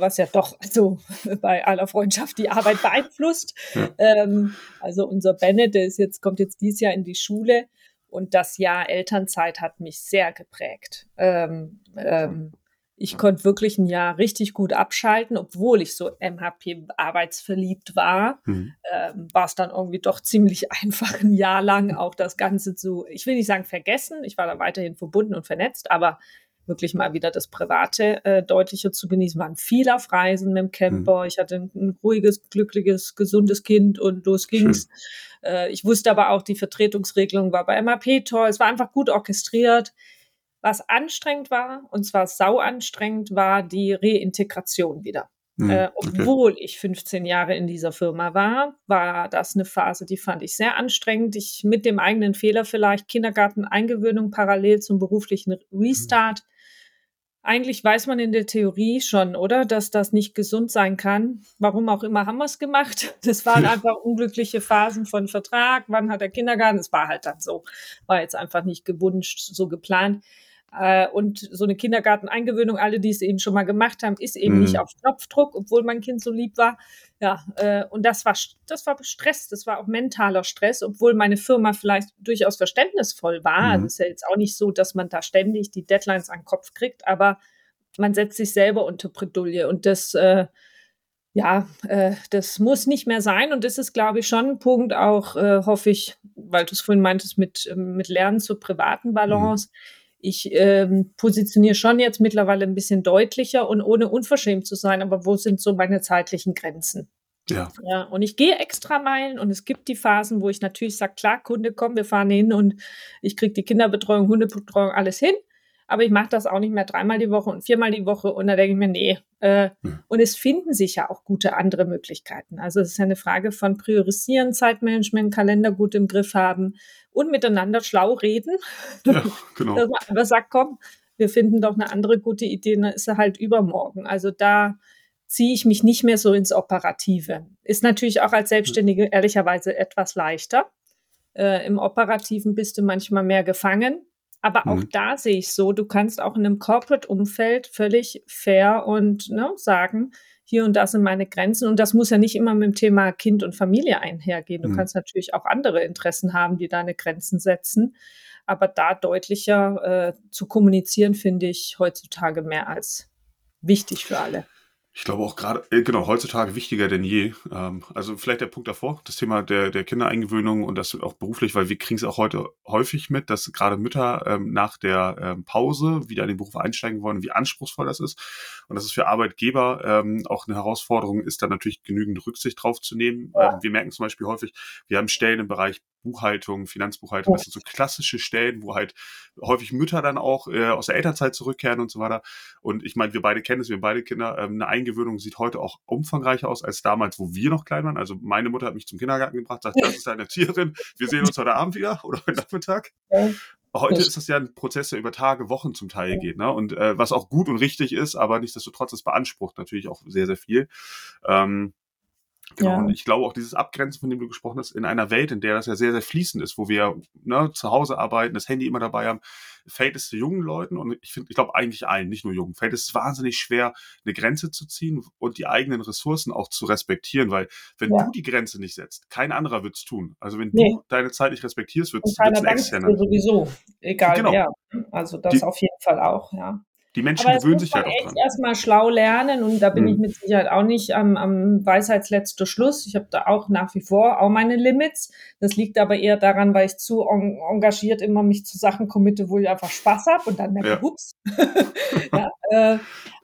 was ja doch also bei aller Freundschaft die Arbeit beeinflusst. Ja. Ähm, also unser Bennett, der ist jetzt, kommt jetzt dieses Jahr in die Schule und das Jahr Elternzeit hat mich sehr geprägt. Ähm, ähm, Ich konnte wirklich ein Jahr richtig gut abschalten, obwohl ich so MHP-arbeitsverliebt war. Mhm. Ähm, war es dann irgendwie doch ziemlich einfach, ein Jahr lang auch das Ganze zu, ich will nicht sagen vergessen, ich war da weiterhin verbunden und vernetzt, aber wirklich mal wieder das Private äh, deutlicher zu genießen. Wir waren viel auf Reisen mit dem Camper. Mhm. Ich hatte ein, ein, ruhiges, glückliches, gesundes Kind und los ging's. Äh, ich wusste aber auch, die Vertretungsregelung war bei MAP toll. Es war einfach gut orchestriert. Was anstrengend war, und zwar sau anstrengend, war die Reintegration wieder. Mhm, äh, obwohl okay. ich 15 Jahre in dieser Firma war, war das eine Phase, die fand ich sehr anstrengend. Ich mit dem eigenen Fehler vielleicht Kindergarten-Eingewöhnung parallel zum beruflichen Restart. Mhm. Eigentlich weiß man in der Theorie schon, oder, dass das nicht gesund sein kann. Warum auch immer haben wir es gemacht. Das waren einfach unglückliche Phasen von Vertrag. Wann hat der Kindergarten? Es war halt dann so. War jetzt einfach nicht gewünscht, so geplant. Äh, und so eine Kindergarteneingewöhnung, alle, die es eben schon mal gemacht haben, ist eben mhm. nicht auf Knopfdruck, obwohl mein Kind so lieb war. Ja, äh, und das war, das war Stress, das war auch mentaler Stress, obwohl meine Firma vielleicht durchaus verständnisvoll war. Mhm. Also es ist ja jetzt auch nicht so, dass man da ständig die Deadlines an den Kopf kriegt, aber man setzt sich selber unter Bredouille und das, äh, ja, äh, das muss nicht mehr sein. Und das ist, glaube ich, schon ein Punkt auch, äh, hoffe ich, weil du es vorhin meintest, mit, mit Lernen zur privaten Balance. Mhm ich ähm, positioniere schon jetzt mittlerweile ein bisschen deutlicher und ohne unverschämt zu sein, aber wo sind so meine zeitlichen Grenzen? Ja. ja. Und ich gehe extra Meilen und es gibt die Phasen, wo ich natürlich sage, klar, Kunde, komm, wir fahren hin und ich kriege die Kinderbetreuung, Hundebetreuung, alles hin. Aber ich mache das auch nicht mehr dreimal die Woche und viermal die Woche und da denke ich mir, nee. Äh, hm. Und es finden sich ja auch gute andere Möglichkeiten. Also es ist ja eine Frage von Priorisieren, Zeitmanagement, Kalender gut im Griff haben und miteinander schlau reden. Ja, genau. Dass man einfach sagt, komm, wir finden doch eine andere gute Idee, dann ist er halt übermorgen. Also da ziehe ich mich nicht mehr so ins Operative. Ist natürlich auch als Selbstständige ehrlicherweise etwas leichter. Äh, Im Operativen bist du manchmal mehr gefangen. Aber auch mhm. da sehe ich so, du kannst auch in einem Corporate-Umfeld völlig fair und ne, sagen, hier und da sind meine Grenzen. Und das muss ja nicht immer mit dem Thema Kind und Familie einhergehen. Du mhm. kannst natürlich auch andere Interessen haben, die deine Grenzen setzen. Aber da deutlicher äh, zu kommunizieren, finde ich heutzutage mehr als wichtig für alle. Ich glaube auch gerade, äh, genau, heutzutage wichtiger denn je. Ähm, also vielleicht der Punkt davor, das Thema der, der Kindereingewöhnung und das auch beruflich, weil wir kriegen es auch heute häufig mit, dass gerade Mütter ähm, nach der ähm, Pause wieder in den Beruf einsteigen wollen, wie anspruchsvoll das ist. Und dass es für Arbeitgeber ähm, auch eine Herausforderung ist, da natürlich genügend Rücksicht drauf zu nehmen. Ähm, wir merken zum Beispiel häufig, wir haben Stellen im Bereich Buchhaltung, Finanzbuchhaltung, das sind so klassische Stellen, wo halt häufig Mütter dann auch äh, aus der Elternzeit zurückkehren und so weiter. Und ich meine, wir beide kennen es, wir haben beide Kinder. Ähm, eine Eingewöhnung sieht heute auch umfangreicher aus als damals, wo wir noch klein waren. Also meine Mutter hat mich zum Kindergarten gebracht, sagt, das ist deine Erzieherin, wir sehen uns heute Abend wieder oder heute Nachmittag. Heute ist das ja ein Prozess, der über Tage, Wochen zum Teil geht, ne? Und äh, was auch gut und richtig ist, aber nichtsdestotrotz, es beansprucht natürlich auch sehr, sehr viel. Ähm, Genau, ja. und ich glaube auch dieses Abgrenzen, von dem du gesprochen hast, in einer Welt, in der das ja sehr, sehr fließend ist, wo wir ne, zu Hause arbeiten, das Handy immer dabei haben, fällt es jungen Leuten und ich finde, ich glaube eigentlich allen, nicht nur jungen, fällt es wahnsinnig schwer, eine Grenze zu ziehen und die eigenen Ressourcen auch zu respektieren, weil wenn ja. du die Grenze nicht setzt, kein anderer wird es tun. Also wenn nee. du deine Zeit nicht respektierst, wird es ein externer. sowieso, egal genau. wer. Also das die, auf jeden Fall auch, ja. Die Menschen Aber gewöhnen sich ja halt auch dran. erstmal schlau lernen und da bin mhm. ich mit Sicherheit auch nicht am, am Weisheitsletzter Schluss. Ich habe da auch nach wie vor auch meine Limits. Das liegt aber eher daran, weil ich zu en engagiert immer mich zu Sachen committe, wo ich einfach Spaß habe und dann merke, ja. ups. ja, äh,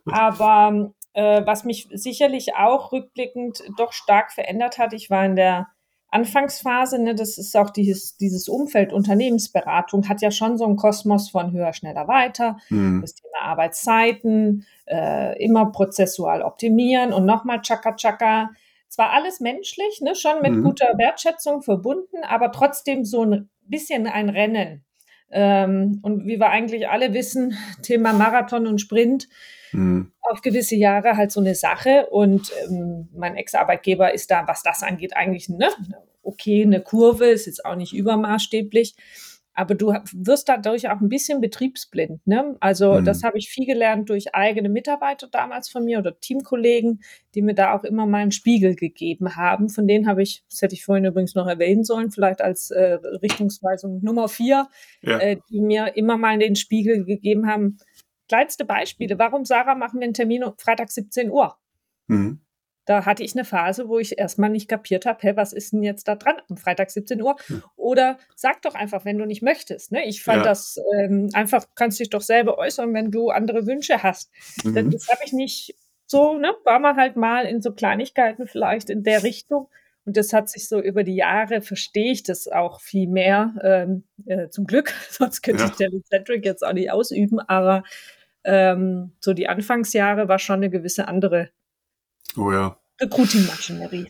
aber äh, was mich sicherlich auch rückblickend doch stark verändert hat, ich war in der Anfangsphase, ne, das ist auch dieses, dieses Umfeld Unternehmensberatung, hat ja schon so einen Kosmos von höher, schneller, weiter. Mhm. Das Thema Arbeitszeiten, äh, immer prozessual optimieren und nochmal Chaka Chaka. Zwar alles menschlich, ne, schon mit mhm. guter Wertschätzung verbunden, aber trotzdem so ein bisschen ein Rennen. Ähm, und wie wir eigentlich alle wissen, Thema Marathon und Sprint, mhm. auf gewisse Jahre halt so eine Sache. Und ähm, mein Ex-Arbeitgeber ist da, was das angeht, eigentlich ne, okay, eine Kurve, ist jetzt auch nicht übermaßstäblich. Aber du wirst dadurch auch ein bisschen betriebsblind. Ne? Also mhm. das habe ich viel gelernt durch eigene Mitarbeiter damals von mir oder Teamkollegen, die mir da auch immer mal einen Spiegel gegeben haben. Von denen habe ich, das hätte ich vorhin übrigens noch erwähnen sollen, vielleicht als äh, Richtungsweisung Nummer vier, ja. äh, die mir immer mal den Spiegel gegeben haben, kleinste Beispiele. Warum, Sarah, machen wir einen Termin um Freitag 17 Uhr? Mhm. Da hatte ich eine Phase, wo ich erstmal nicht kapiert habe, hey, was ist denn jetzt da dran am Freitag 17 Uhr? Hm. Oder sag doch einfach, wenn du nicht möchtest. Ne? Ich fand ja. das ähm, einfach, kannst dich doch selber äußern, wenn du andere Wünsche hast. Mhm. Das, das habe ich nicht so, ne? War man halt mal in so Kleinigkeiten vielleicht in der Richtung. Und das hat sich so über die Jahre, verstehe ich das auch viel mehr, ähm, äh, zum Glück, sonst könnte ja. ich Telecentric jetzt auch nicht ausüben, aber ähm, so die Anfangsjahre war schon eine gewisse andere Oh ja. Recruiting-Maschinerie.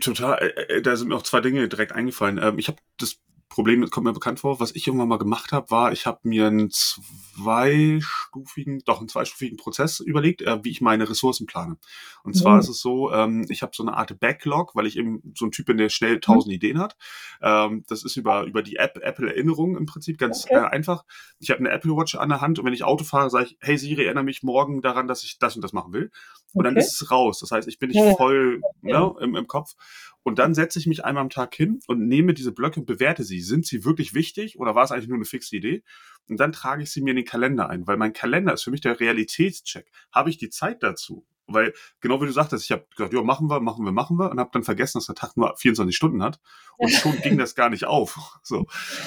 Total. Äh, äh, da sind mir auch zwei Dinge direkt eingefallen. Ähm, ich habe das Problem, das kommt mir bekannt vor, was ich irgendwann mal gemacht habe, war, ich habe mir einen zweistufigen, doch einen zweistufigen Prozess überlegt, äh, wie ich meine Ressourcen plane. Und zwar mhm. ist es so, ähm, ich habe so eine Art Backlog, weil ich eben so ein Typ bin, der schnell tausend mhm. Ideen hat. Ähm, das ist über, über die App, Apple Erinnerung im Prinzip ganz okay. äh, einfach. Ich habe eine Apple Watch an der Hand und wenn ich Auto fahre, sage ich, hey Siri, erinnere mich morgen daran, dass ich das und das machen will. Und okay. dann ist es raus. Das heißt, ich bin nicht ja. voll ja. Ne, im, im Kopf. Und dann setze ich mich einmal am Tag hin und nehme diese Blöcke und bewerte sie. Sind sie wirklich wichtig oder war es eigentlich nur eine fixe Idee? Und dann trage ich sie mir in den Kalender ein, weil mein Kalender ist für mich der Realitätscheck. Habe ich die Zeit dazu? Weil, genau wie du sagtest, ich habe gesagt, ja, machen wir, machen wir, machen wir und habe dann vergessen, dass der Tag nur 24 Stunden hat. Und schon ging das gar nicht auf. So.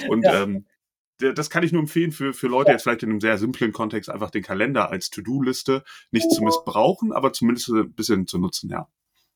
Und ja. ähm, das kann ich nur empfehlen für, für Leute jetzt vielleicht in einem sehr simplen Kontext, einfach den Kalender als To-Do-Liste nicht zu missbrauchen, aber zumindest ein bisschen zu nutzen, ja.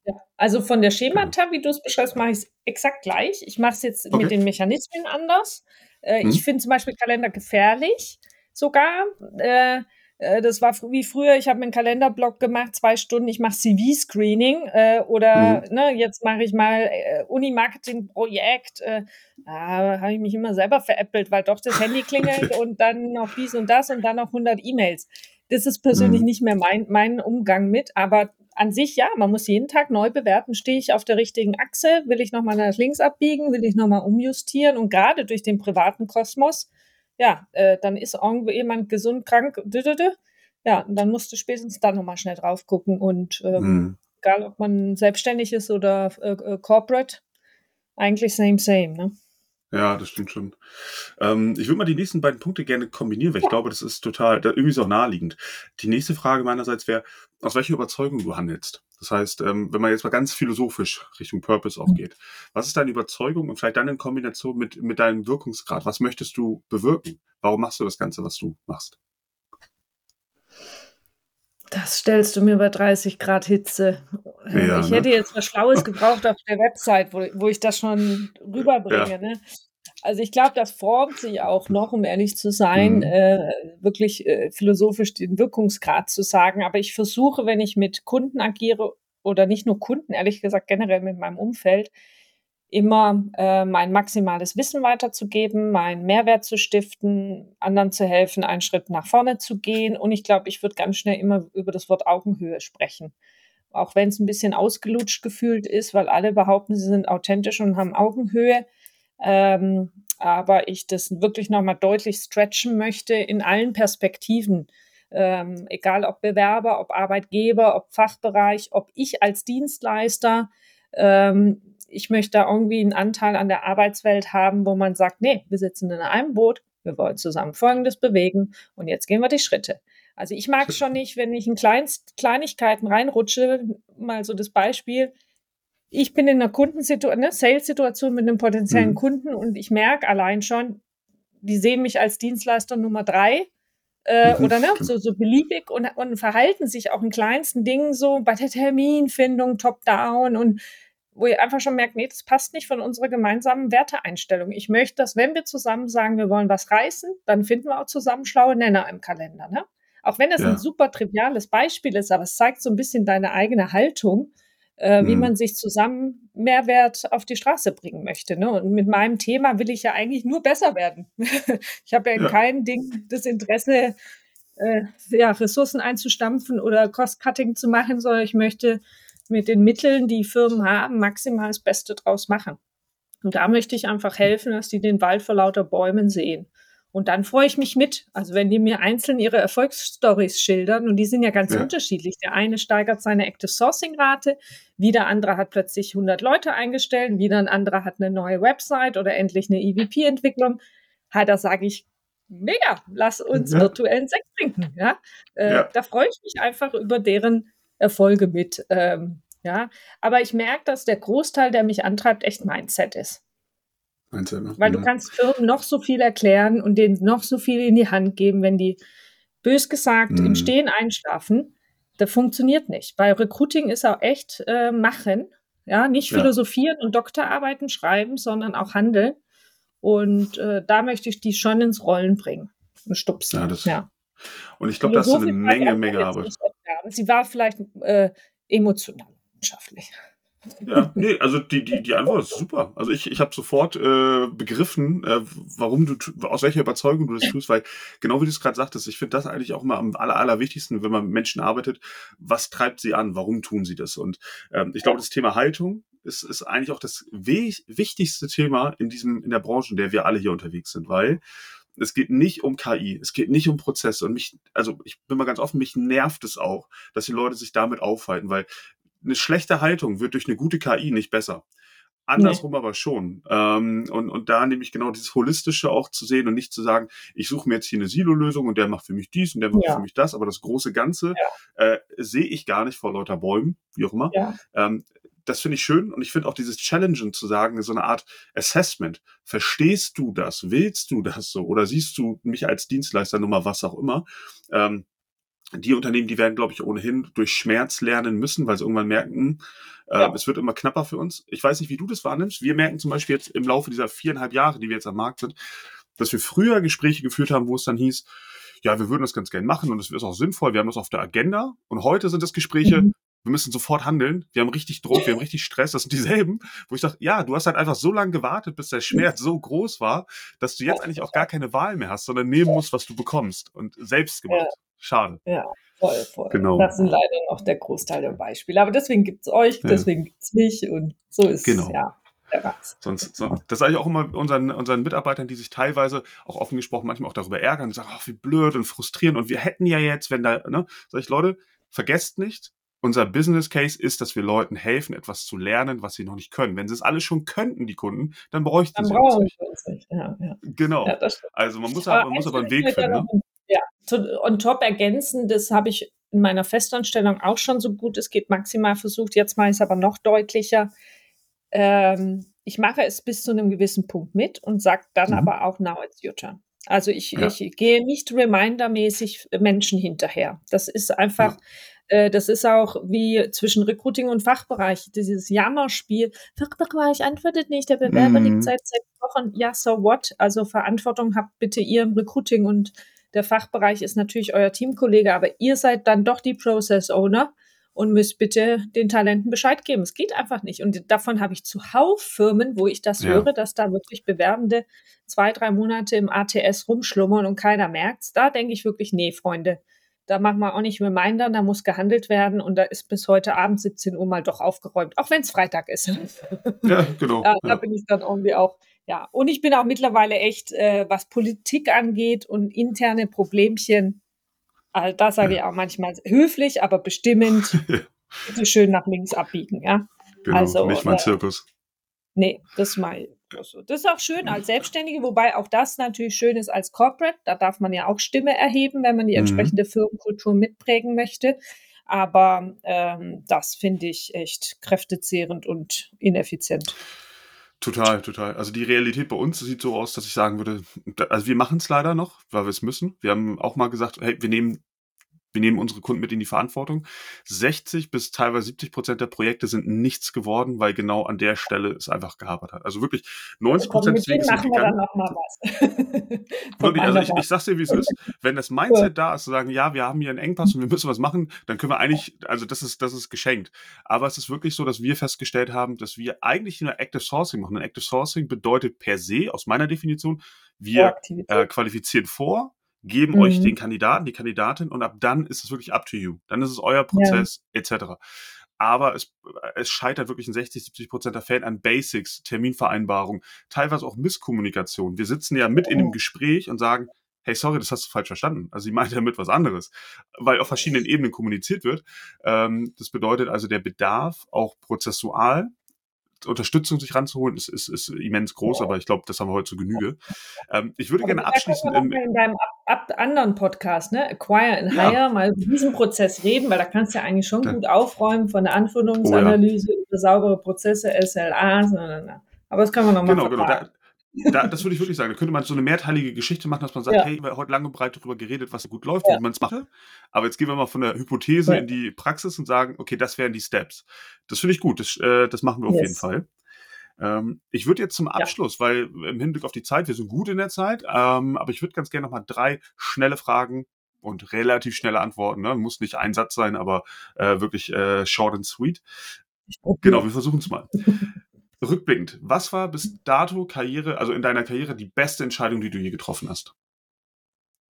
Ja, also von der Schemata, wie du es beschreibst, mache ich es exakt gleich. Ich mache es jetzt okay. mit den Mechanismen anders. Äh, hm. Ich finde zum Beispiel Kalender gefährlich sogar. Äh, äh, das war wie früher, ich habe einen Kalenderblock gemacht, zwei Stunden, ich mache CV-Screening äh, oder mhm. ne, jetzt mache ich mal äh, Uni-Marketing-Projekt. Äh, da habe ich mich immer selber veräppelt, weil doch das Handy klingelt und dann noch dies und das und dann noch 100 E-Mails. Das ist persönlich mhm. nicht mehr mein, mein Umgang mit, aber an sich ja, man muss jeden Tag neu bewerten, stehe ich auf der richtigen Achse, will ich nochmal nach links abbiegen, will ich nochmal umjustieren und gerade durch den privaten Kosmos, ja, äh, dann ist irgendwo jemand gesund, krank, ja, und dann musst du spätestens da nochmal schnell drauf gucken und ähm, mhm. egal, ob man selbstständig ist oder äh, äh, corporate, eigentlich same, same, ne? Ja, das stimmt schon. Ähm, ich würde mal die nächsten beiden Punkte gerne kombinieren, weil ich glaube, das ist total, da, irgendwie ist auch naheliegend. Die nächste Frage meinerseits wäre, aus welcher Überzeugung du handelst. Das heißt, ähm, wenn man jetzt mal ganz philosophisch Richtung Purpose auch mhm. geht, was ist deine Überzeugung und vielleicht dann in Kombination mit, mit deinem Wirkungsgrad? Was möchtest du bewirken? Warum machst du das Ganze, was du machst? Das stellst du mir bei 30 Grad Hitze. Ja, ich ne? hätte jetzt was Schlaues gebraucht auf der Website, wo, wo ich das schon rüberbringe. Ja. Ne? Also ich glaube, das formt sich auch noch, um ehrlich zu sein, mhm. äh, wirklich äh, philosophisch den Wirkungsgrad zu sagen. Aber ich versuche, wenn ich mit Kunden agiere oder nicht nur Kunden, ehrlich gesagt generell mit meinem Umfeld, immer äh, mein maximales Wissen weiterzugeben, meinen Mehrwert zu stiften, anderen zu helfen, einen Schritt nach vorne zu gehen. Und ich glaube, ich würde ganz schnell immer über das Wort Augenhöhe sprechen. Auch wenn es ein bisschen ausgelutscht gefühlt ist, weil alle behaupten, sie sind authentisch und haben Augenhöhe. Ähm, aber ich das wirklich nochmal deutlich stretchen möchte in allen Perspektiven. Ähm, egal ob Bewerber, ob Arbeitgeber, ob Fachbereich, ob ich als Dienstleister. Ähm, ich möchte da irgendwie einen Anteil an der Arbeitswelt haben, wo man sagt, nee, wir sitzen in einem Boot, wir wollen zusammen Folgendes bewegen und jetzt gehen wir die Schritte. Also ich mag es schon nicht, wenn ich in Kleinst Kleinigkeiten reinrutsche. Mal so das Beispiel. Ich bin in einer Kundensituation, ne, Sales-Situation mit einem potenziellen mhm. Kunden und ich merke allein schon, die sehen mich als Dienstleister Nummer drei äh, mhm. oder ne, so, so beliebig und, und verhalten sich auch in kleinsten Dingen so bei der Terminfindung top-down und wo ihr einfach schon merkt, nee, das passt nicht von unserer gemeinsamen Werteeinstellung. Ich möchte, dass wenn wir zusammen sagen, wir wollen was reißen, dann finden wir auch zusammen schlaue Nenner im Kalender. Ne? Auch wenn das ja. ein super triviales Beispiel ist, aber es zeigt so ein bisschen deine eigene Haltung, äh, wie mhm. man sich zusammen Mehrwert auf die Straße bringen möchte. Ne? Und mit meinem Thema will ich ja eigentlich nur besser werden. ich habe ja, ja, kein Ding das Interesse, äh, ja, Ressourcen einzustampfen oder Cost-Cutting zu machen, sondern ich möchte mit den Mitteln, die Firmen haben, maximal das Beste draus machen. Und da möchte ich einfach helfen, dass die den Wald vor lauter Bäumen sehen. Und dann freue ich mich mit. Also wenn die mir einzeln ihre Erfolgsstories schildern, und die sind ja ganz ja. unterschiedlich. Der eine steigert seine Active Sourcing Rate, wieder andere hat plötzlich 100 Leute eingestellt, wieder ein anderer hat eine neue Website oder endlich eine EVP-Entwicklung. Ha, da sage ich, mega, lass uns ja. virtuellen Sekt trinken. Ja? Äh, ja. Da freue ich mich einfach über deren Erfolge mit. Ähm, ja, aber ich merke, dass der Großteil, der mich antreibt, echt Mindset ist. Mindset? Weil du kannst Firmen noch so viel erklären und denen noch so viel in die Hand geben, wenn die bös gesagt mhm. im Stehen einschlafen, das funktioniert nicht. Bei Recruiting ist auch echt äh, machen, ja, nicht philosophieren ja. und Doktorarbeiten schreiben, sondern auch handeln. Und äh, da möchte ich die schon ins Rollen bringen und stupsen. Ja, das, ja. Und ich glaube, das ist eine Menge, Menge Arbeit. Sie war vielleicht äh, emotional, wissenschaftlich. Ja, nee, also die, die, die Antwort ist super. Also ich, ich habe sofort äh, begriffen, äh, warum du, aus welcher Überzeugung du das tust, weil genau wie du es gerade sagtest, ich finde das eigentlich auch immer am aller, allerwichtigsten, wenn man mit Menschen arbeitet, was treibt sie an, warum tun sie das? Und ähm, ich glaube, das Thema Haltung ist, ist eigentlich auch das wichtigste Thema in diesem, in der Branche, in der wir alle hier unterwegs sind, weil es geht nicht um KI, es geht nicht um Prozesse. Und mich, also ich bin mal ganz offen, mich nervt es auch, dass die Leute sich damit aufhalten, weil eine schlechte Haltung wird durch eine gute KI nicht besser. Andersrum nee. aber schon. Ähm, und, und da nämlich genau dieses Holistische auch zu sehen und nicht zu sagen, ich suche mir jetzt hier eine Silo-Lösung und der macht für mich dies und der macht ja. für mich das, aber das große Ganze ja. äh, sehe ich gar nicht vor lauter Bäumen, wie auch immer. Ja. Ähm, das finde ich schön und ich finde auch dieses Challengen zu sagen, so eine Art Assessment. Verstehst du das? Willst du das so? Oder siehst du mich als Dienstleister, Nummer was auch immer? Ähm, die Unternehmen, die werden, glaube ich, ohnehin durch Schmerz lernen müssen, weil sie irgendwann merken, äh, ja. es wird immer knapper für uns. Ich weiß nicht, wie du das wahrnimmst. Wir merken zum Beispiel jetzt im Laufe dieser viereinhalb Jahre, die wir jetzt am Markt sind, dass wir früher Gespräche geführt haben, wo es dann hieß, ja, wir würden das ganz gerne machen und es ist auch sinnvoll, wir haben das auf der Agenda. Und heute sind es Gespräche, mhm. Wir müssen sofort handeln, wir haben richtig Druck, wir haben richtig Stress, das sind dieselben, wo ich sage, ja, du hast halt einfach so lange gewartet, bis der Schmerz so groß war, dass du jetzt eigentlich auch gar keine Wahl mehr hast, sondern nehmen musst, was du bekommst und selbst gemacht. Ja. Schade. Ja, voll, voll. Genau. Das sind leider noch der Großteil der Beispiele. Aber deswegen gibt es euch, deswegen ja. gibt es mich und so ist es genau. ja. Sonst, sonst, das sage ich auch immer unseren, unseren Mitarbeitern, die sich teilweise auch offen gesprochen manchmal auch darüber ärgern und sagen, ach, wie blöd und frustrierend und wir hätten ja jetzt, wenn da, ne, sag ich, Leute, vergesst nicht, unser Business Case ist, dass wir Leuten helfen, etwas zu lernen, was sie noch nicht können. Wenn sie es alle schon könnten, die Kunden, dann bräuchten dann sie brauchen uns nicht. Ja, ja. Genau. Ja, also man muss, aber, man muss aber einen Weg finden. Ne? Ja, on top ergänzen, das habe ich in meiner Festanstellung auch schon so gut es geht maximal versucht. Jetzt mache ich es aber noch deutlicher. Ähm, ich mache es bis zu einem gewissen Punkt mit und sage dann mhm. aber auch now it's your turn. Also ich, ja. ich gehe nicht remindermäßig Menschen hinterher. Das ist einfach, ja. Äh, das ist auch wie zwischen Recruiting und Fachbereich, dieses Jammerspiel. Fachbereich antwortet nicht, der Bewerber mhm. liegt seit sechs Wochen. Ja, so what? Also Verantwortung habt bitte ihr im Recruiting und der Fachbereich ist natürlich euer Teamkollege, aber ihr seid dann doch die Process Owner und müsst bitte den Talenten Bescheid geben. Es geht einfach nicht. Und davon habe ich zuhauf Firmen, wo ich das ja. höre, dass da wirklich Bewerbende zwei, drei Monate im ATS rumschlummern und keiner merkt's. Da denke ich wirklich, nee, Freunde, da machen wir auch nicht Reminder, da muss gehandelt werden und da ist bis heute Abend 17 Uhr mal doch aufgeräumt, auch wenn es Freitag ist. Ja, genau. da, da bin ich dann irgendwie auch ja, und ich bin auch mittlerweile echt, äh, was Politik angeht und interne Problemchen, also da sage ich auch manchmal höflich, aber bestimmend, bitte schön nach links abbiegen, ja. Genau, also, nicht mein äh, Zirkus. Nee, das mal. Also, das ist auch schön als Selbstständige, wobei auch das natürlich schön ist als Corporate. Da darf man ja auch Stimme erheben, wenn man die mhm. entsprechende Firmenkultur mitprägen möchte. Aber ähm, das finde ich echt kräftezehrend und ineffizient. Total, total. Also die Realität bei uns sieht so aus, dass ich sagen würde, also wir machen es leider noch, weil wir es müssen. Wir haben auch mal gesagt, hey, wir nehmen wir nehmen unsere Kunden mit in die Verantwortung. 60 bis teilweise 70 Prozent der Projekte sind nichts geworden, weil genau an der Stelle es einfach gehapert hat. Also wirklich 90 Prozent des Weges machen wir dann was. wirklich, also ich, ich sag's dir, wie es ist. Wenn das Mindset da ist, zu sagen, ja, wir haben hier einen Engpass und wir müssen was machen, dann können wir eigentlich, also das ist, das ist geschenkt. Aber es ist wirklich so, dass wir festgestellt haben, dass wir eigentlich eine Active Sourcing machen. Ein Active Sourcing bedeutet per se, aus meiner Definition, wir äh, qualifizieren vor, geben mhm. euch den Kandidaten, die Kandidatin und ab dann ist es wirklich up to you. Dann ist es euer Prozess ja. etc. Aber es, es scheitert wirklich in 60, 70 Prozent der Fällen an Basics, Terminvereinbarung, teilweise auch Misskommunikation. Wir sitzen ja mit in dem Gespräch und sagen, hey, sorry, das hast du falsch verstanden. Also sie meint damit was anderes, weil auf verschiedenen Ebenen kommuniziert wird. Ähm, das bedeutet also, der Bedarf auch prozessual Unterstützung sich ranzuholen, ist, ist, ist immens groß, aber ich glaube, das haben wir heute zu Genüge. Ähm, ich würde aber gerne abschließen. In, in deinem ab, ab anderen Podcast, ne, Acquire and Hire, ja. mal über diesen Prozess reden, weil da kannst du ja eigentlich schon da. gut aufräumen von der Anforderungsanalyse oh, ja. über saubere Prozesse, SLAs. Na, na, na. Aber das können wir nochmal Genau, genau. Da, da, das würde ich wirklich sagen. Da könnte man so eine mehrteilige Geschichte machen, dass man sagt, ja. hey, wir haben heute lange breit darüber geredet, was gut läuft, ja. wie man es mache. Aber jetzt gehen wir mal von der Hypothese ja. in die Praxis und sagen, okay, das wären die Steps. Das finde ich gut. Das, äh, das machen wir yes. auf jeden Fall. Ähm, ich würde jetzt zum Abschluss, weil im Hinblick auf die Zeit, wir sind gut in der Zeit, ähm, aber ich würde ganz gerne nochmal drei schnelle Fragen und relativ schnelle Antworten. Ne? Muss nicht ein Satz sein, aber äh, wirklich äh, short and sweet. Genau, wir versuchen es mal. Rückblickend, was war bis dato Karriere, also in deiner Karriere, die beste Entscheidung, die du je getroffen hast?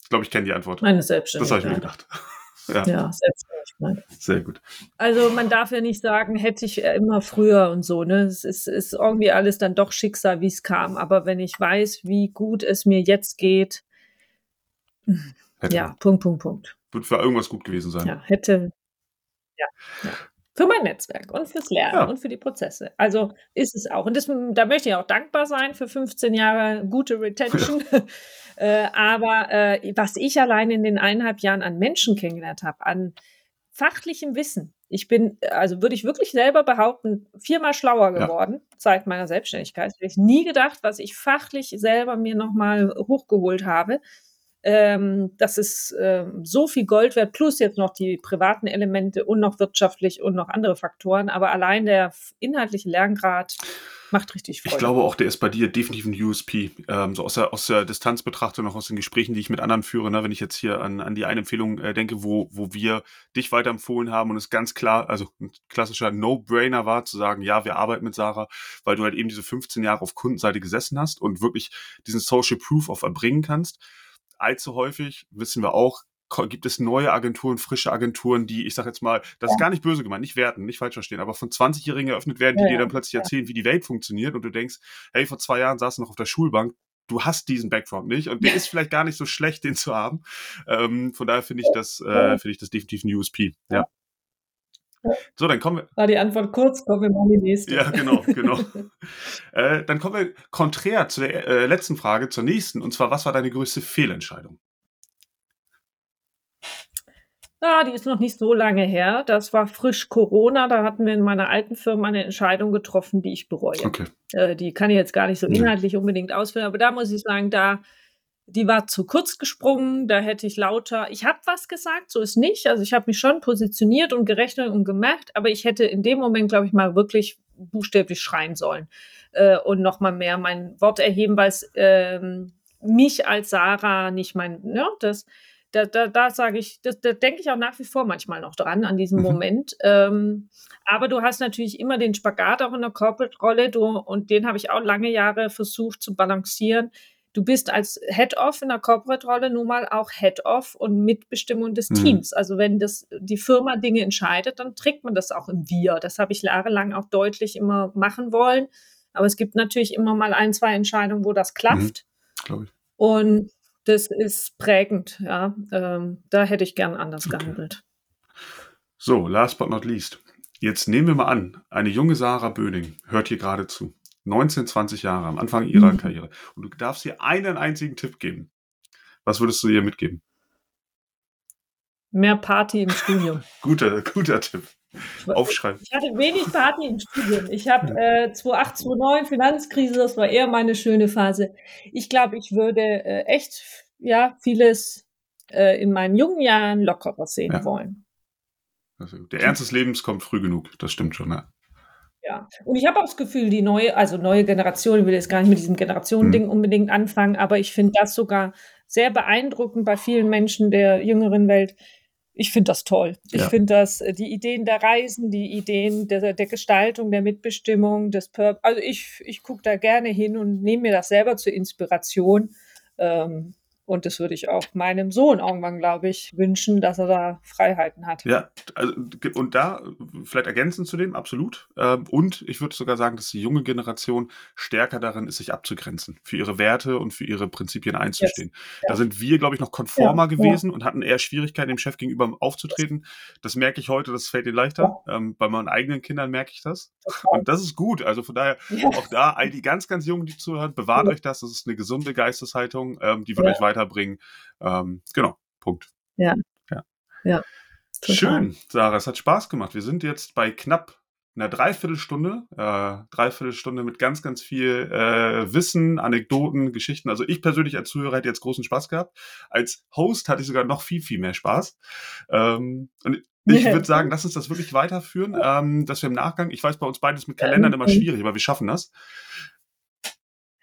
Ich glaube, ich kenne die Antwort. Meine Selbstständigkeit. Das habe ich mir gedacht. ja. ja, Selbstständigkeit. Sehr gut. Also man darf ja nicht sagen, hätte ich immer früher und so. Ne? Es ist, ist irgendwie alles dann doch Schicksal, wie es kam. Aber wenn ich weiß, wie gut es mir jetzt geht, hätte. ja, Punkt, Punkt, Punkt. Wird für irgendwas gut gewesen sein. Ja, hätte. Ja, ja für mein Netzwerk und fürs Lernen ja. und für die Prozesse. Also ist es auch. Und das, da möchte ich auch dankbar sein für 15 Jahre gute Retention. Ja. äh, aber äh, was ich allein in den eineinhalb Jahren an Menschen kennengelernt habe, an fachlichem Wissen. Ich bin, also würde ich wirklich selber behaupten, viermal schlauer geworden ja. seit meiner Selbstständigkeit. Hätte ich nie gedacht, was ich fachlich selber mir nochmal hochgeholt habe. Ähm, das ist ähm, so viel Gold wert, plus jetzt noch die privaten Elemente und noch wirtschaftlich und noch andere Faktoren. Aber allein der inhaltliche Lerngrad macht richtig Freude. Ich glaube auch, der ist bei dir definitiv ein USP. Ähm, so aus der, aus der Distanz betrachtet, noch aus den Gesprächen, die ich mit anderen führe, ne, wenn ich jetzt hier an, an die eine Empfehlung äh, denke, wo, wo wir dich weiterempfohlen haben und es ganz klar, also ein klassischer No-Brainer war, zu sagen, ja, wir arbeiten mit Sarah, weil du halt eben diese 15 Jahre auf Kundenseite gesessen hast und wirklich diesen Social Proof auch erbringen kannst allzu häufig, wissen wir auch, gibt es neue Agenturen, frische Agenturen, die, ich sag jetzt mal, das ja. ist gar nicht böse gemeint, nicht werten, nicht falsch verstehen, aber von 20-Jährigen eröffnet werden, die ja, dir dann plötzlich erzählen, wie die Welt funktioniert und du denkst, hey, vor zwei Jahren saß du noch auf der Schulbank, du hast diesen Background nicht und der ist vielleicht gar nicht so schlecht, den zu haben. Ähm, von daher finde ich das, äh, finde ich das definitiv ein USP. Ja. So, dann kommen wir. War die Antwort kurz, kommen wir mal in die nächste. Ja, genau, genau. äh, dann kommen wir konträr zu der äh, letzten Frage, zur nächsten. Und zwar, was war deine größte Fehlentscheidung? Ja, die ist noch nicht so lange her. Das war frisch Corona. Da hatten wir in meiner alten Firma eine Entscheidung getroffen, die ich bereue. Okay. Äh, die kann ich jetzt gar nicht so inhaltlich unbedingt ausführen, aber da muss ich sagen, da die war zu kurz gesprungen, da hätte ich lauter, ich habe was gesagt, so ist nicht. Also ich habe mich schon positioniert und gerechnet und gemerkt, aber ich hätte in dem Moment, glaube ich, mal wirklich buchstäblich schreien sollen äh, und nochmal mehr mein Wort erheben, weil es ähm, mich als Sarah nicht mein, ne, das, da, da, da sage ich, das, da denke ich auch nach wie vor manchmal noch dran, an diesem mhm. Moment. Ähm, aber du hast natürlich immer den Spagat auch in der Corporate-Rolle, und den habe ich auch lange Jahre versucht zu balancieren du bist als Head-Off in der Corporate-Rolle nun mal auch Head-Off und Mitbestimmung des mhm. Teams. Also wenn das die Firma Dinge entscheidet, dann trägt man das auch im Wir. Das habe ich jahrelang auch deutlich immer machen wollen. Aber es gibt natürlich immer mal ein, zwei Entscheidungen, wo das klafft. Mhm. Und das ist prägend, ja. Ähm, da hätte ich gern anders okay. gehandelt. So, last but not least. Jetzt nehmen wir mal an, eine junge Sarah Böning hört hier gerade zu. 19, 20 Jahre am Anfang ihrer mhm. Karriere. Und du darfst ihr einen einzigen Tipp geben. Was würdest du ihr mitgeben? Mehr Party im Studium. guter, guter Tipp. Aufschreiben. Ich hatte wenig Party im Studium. Ich habe äh, 2008, 2009 Finanzkrise, das war eher meine schöne Phase. Ich glaube, ich würde äh, echt ja vieles äh, in meinen jungen Jahren lockerer sehen ja. wollen. Also, der Ernst des Lebens kommt früh genug, das stimmt schon. Ja. Ja, und ich habe auch das Gefühl, die neue, also neue Generation, ich will jetzt gar nicht mit diesem Generationending mhm. unbedingt anfangen, aber ich finde das sogar sehr beeindruckend bei vielen Menschen der jüngeren Welt. Ich finde das toll. Ich ja. finde das, äh, die Ideen der Reisen, die Ideen der, der Gestaltung, der Mitbestimmung, des Purpose. Also ich, ich gucke da gerne hin und nehme mir das selber zur Inspiration. Ähm, Und das würde ich auch meinem Sohn irgendwann, glaube ich, wünschen, dass er da Freiheiten hat. Ja, also, und da vielleicht ergänzend zu dem, absolut. Ähm, und ich würde sogar sagen, dass die junge Generation stärker darin ist, sich abzugrenzen, für ihre Werte und für ihre Prinzipien einzustehen. Yes. Ja. Da sind wir, glaube ich, noch konformer ja, gewesen ja. und hatten eher Schwierigkeiten, dem Chef gegenüber aufzutreten. Das merke ich heute, das fällt ihnen leichter. Ähm, bei meinen eigenen Kindern merke ich das. Und das ist gut. Also von daher, auch da, all die ganz, ganz Jungen, die zuhören, bewahrt euch das. Das ist eine gesunde Geisteshaltung, ähm, die wird euch weiter weiterbringen. Ähm, genau, Punkt. Ja. Ja. ja Schön, Sarah, es hat Spaß gemacht. Wir sind jetzt bei knapp einer Dreiviertelstunde, äh, Dreiviertelstunde mit ganz, ganz viel äh, Wissen, Anekdoten, Geschichten. Also ich persönlich als Zuhörer hätte jetzt großen Spaß gehabt. Als Host hatte ich sogar noch viel, viel mehr Spaß. Ähm, und ich würde sagen, lass uns das wirklich weiterführen, ähm, dass wir im Nachgang, ich weiß, bei uns beides mit Kalendern immer schwierig, aber wir schaffen das.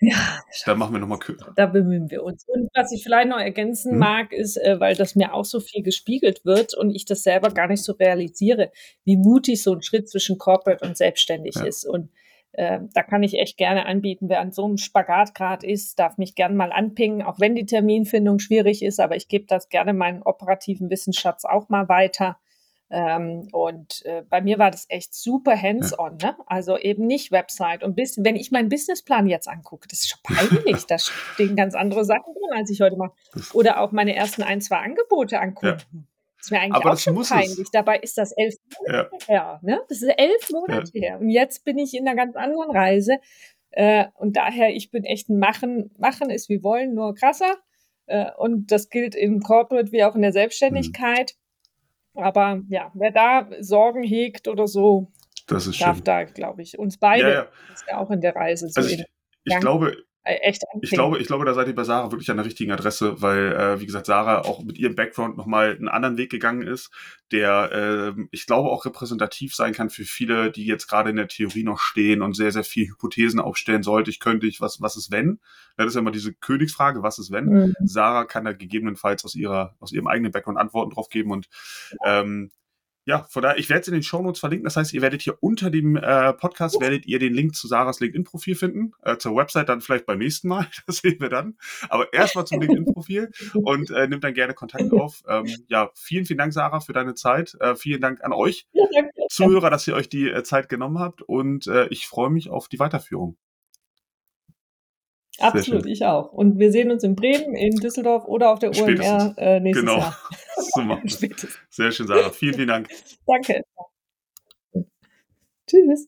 Ja, da machen wir nochmal. Da bemühen wir uns. Und was ich vielleicht noch ergänzen hm. mag, ist, äh, weil das mir auch so viel gespiegelt wird und ich das selber gar nicht so realisiere, wie mutig so ein Schritt zwischen Corporate und selbstständig ja. ist. Und äh, da kann ich echt gerne anbieten, wer an so einem Spagat gerade ist, darf mich gerne mal anpingen, auch wenn die Terminfindung schwierig ist, aber ich gebe das gerne meinen operativen Wissensschatz auch mal weiter. Ähm, und äh, bei mir war das echt super hands-on, ja. ne? Also eben nicht Website. Und bis, wenn ich meinen Businessplan jetzt angucke, das ist schon peinlich. da stehen ganz andere Sachen drin, als ich heute mache. Oder auch meine ersten ein, zwei Angebote angucken. Ja. Das ist mir eigentlich Aber auch schon peinlich. Es. Dabei ist das elf Monate ja. her. Ne? Das ist elf Monate her. Und jetzt bin ich in einer ganz anderen Reise. Äh, und daher, ich bin echt ein Machen. Machen ist wie wollen, nur krasser. Äh, und das gilt im Corporate wie auch in der mhm. Selbstständigkeit. Mhm. Aber ja, wer da Sorgen hegt oder so, das ist darf schön. da, glaube ich, uns beide, ja, ja. ist ja auch in der Reise so. Also ich, ich glaube, äh, echt ich glaube, ich glaube, da seid ihr bei Sarah wirklich an der richtigen Adresse, weil, äh, wie gesagt, Sarah auch mit ihrem Background nochmal einen anderen Weg gegangen ist, der, äh, ich glaube, auch repräsentativ sein kann für viele, die jetzt gerade in der Theorie noch stehen und sehr, sehr viel Hypothesen aufstellen sollte. Ich könnte ich, was, was ist wenn? Das ist ja immer diese Königsfrage, was ist wenn? Mhm. Sarah kann da gegebenenfalls aus ihrer, aus ihrem eigenen Background Antworten drauf geben und ähm, ja, von daher, ich werde es in den Shownotes verlinken. Das heißt, ihr werdet hier unter dem äh, Podcast werdet ihr den Link zu Sarahs LinkedIn-Profil finden. Äh, zur Website dann vielleicht beim nächsten Mal. Das sehen wir dann. Aber erstmal zum LinkedIn-Profil und äh, nimmt dann gerne Kontakt auf. Ähm, ja, vielen, vielen Dank, Sarah, für deine Zeit. Äh, vielen Dank an euch, Zuhörer, dass ihr euch die äh, Zeit genommen habt. Und äh, ich freue mich auf die Weiterführung. Absolut, ich auch. Und wir sehen uns in Bremen, in Düsseldorf oder auf der OMR äh, nächstes genau. Jahr. machen Sehr schön, Sarah. Vielen, vielen Dank. Danke. Tschüss.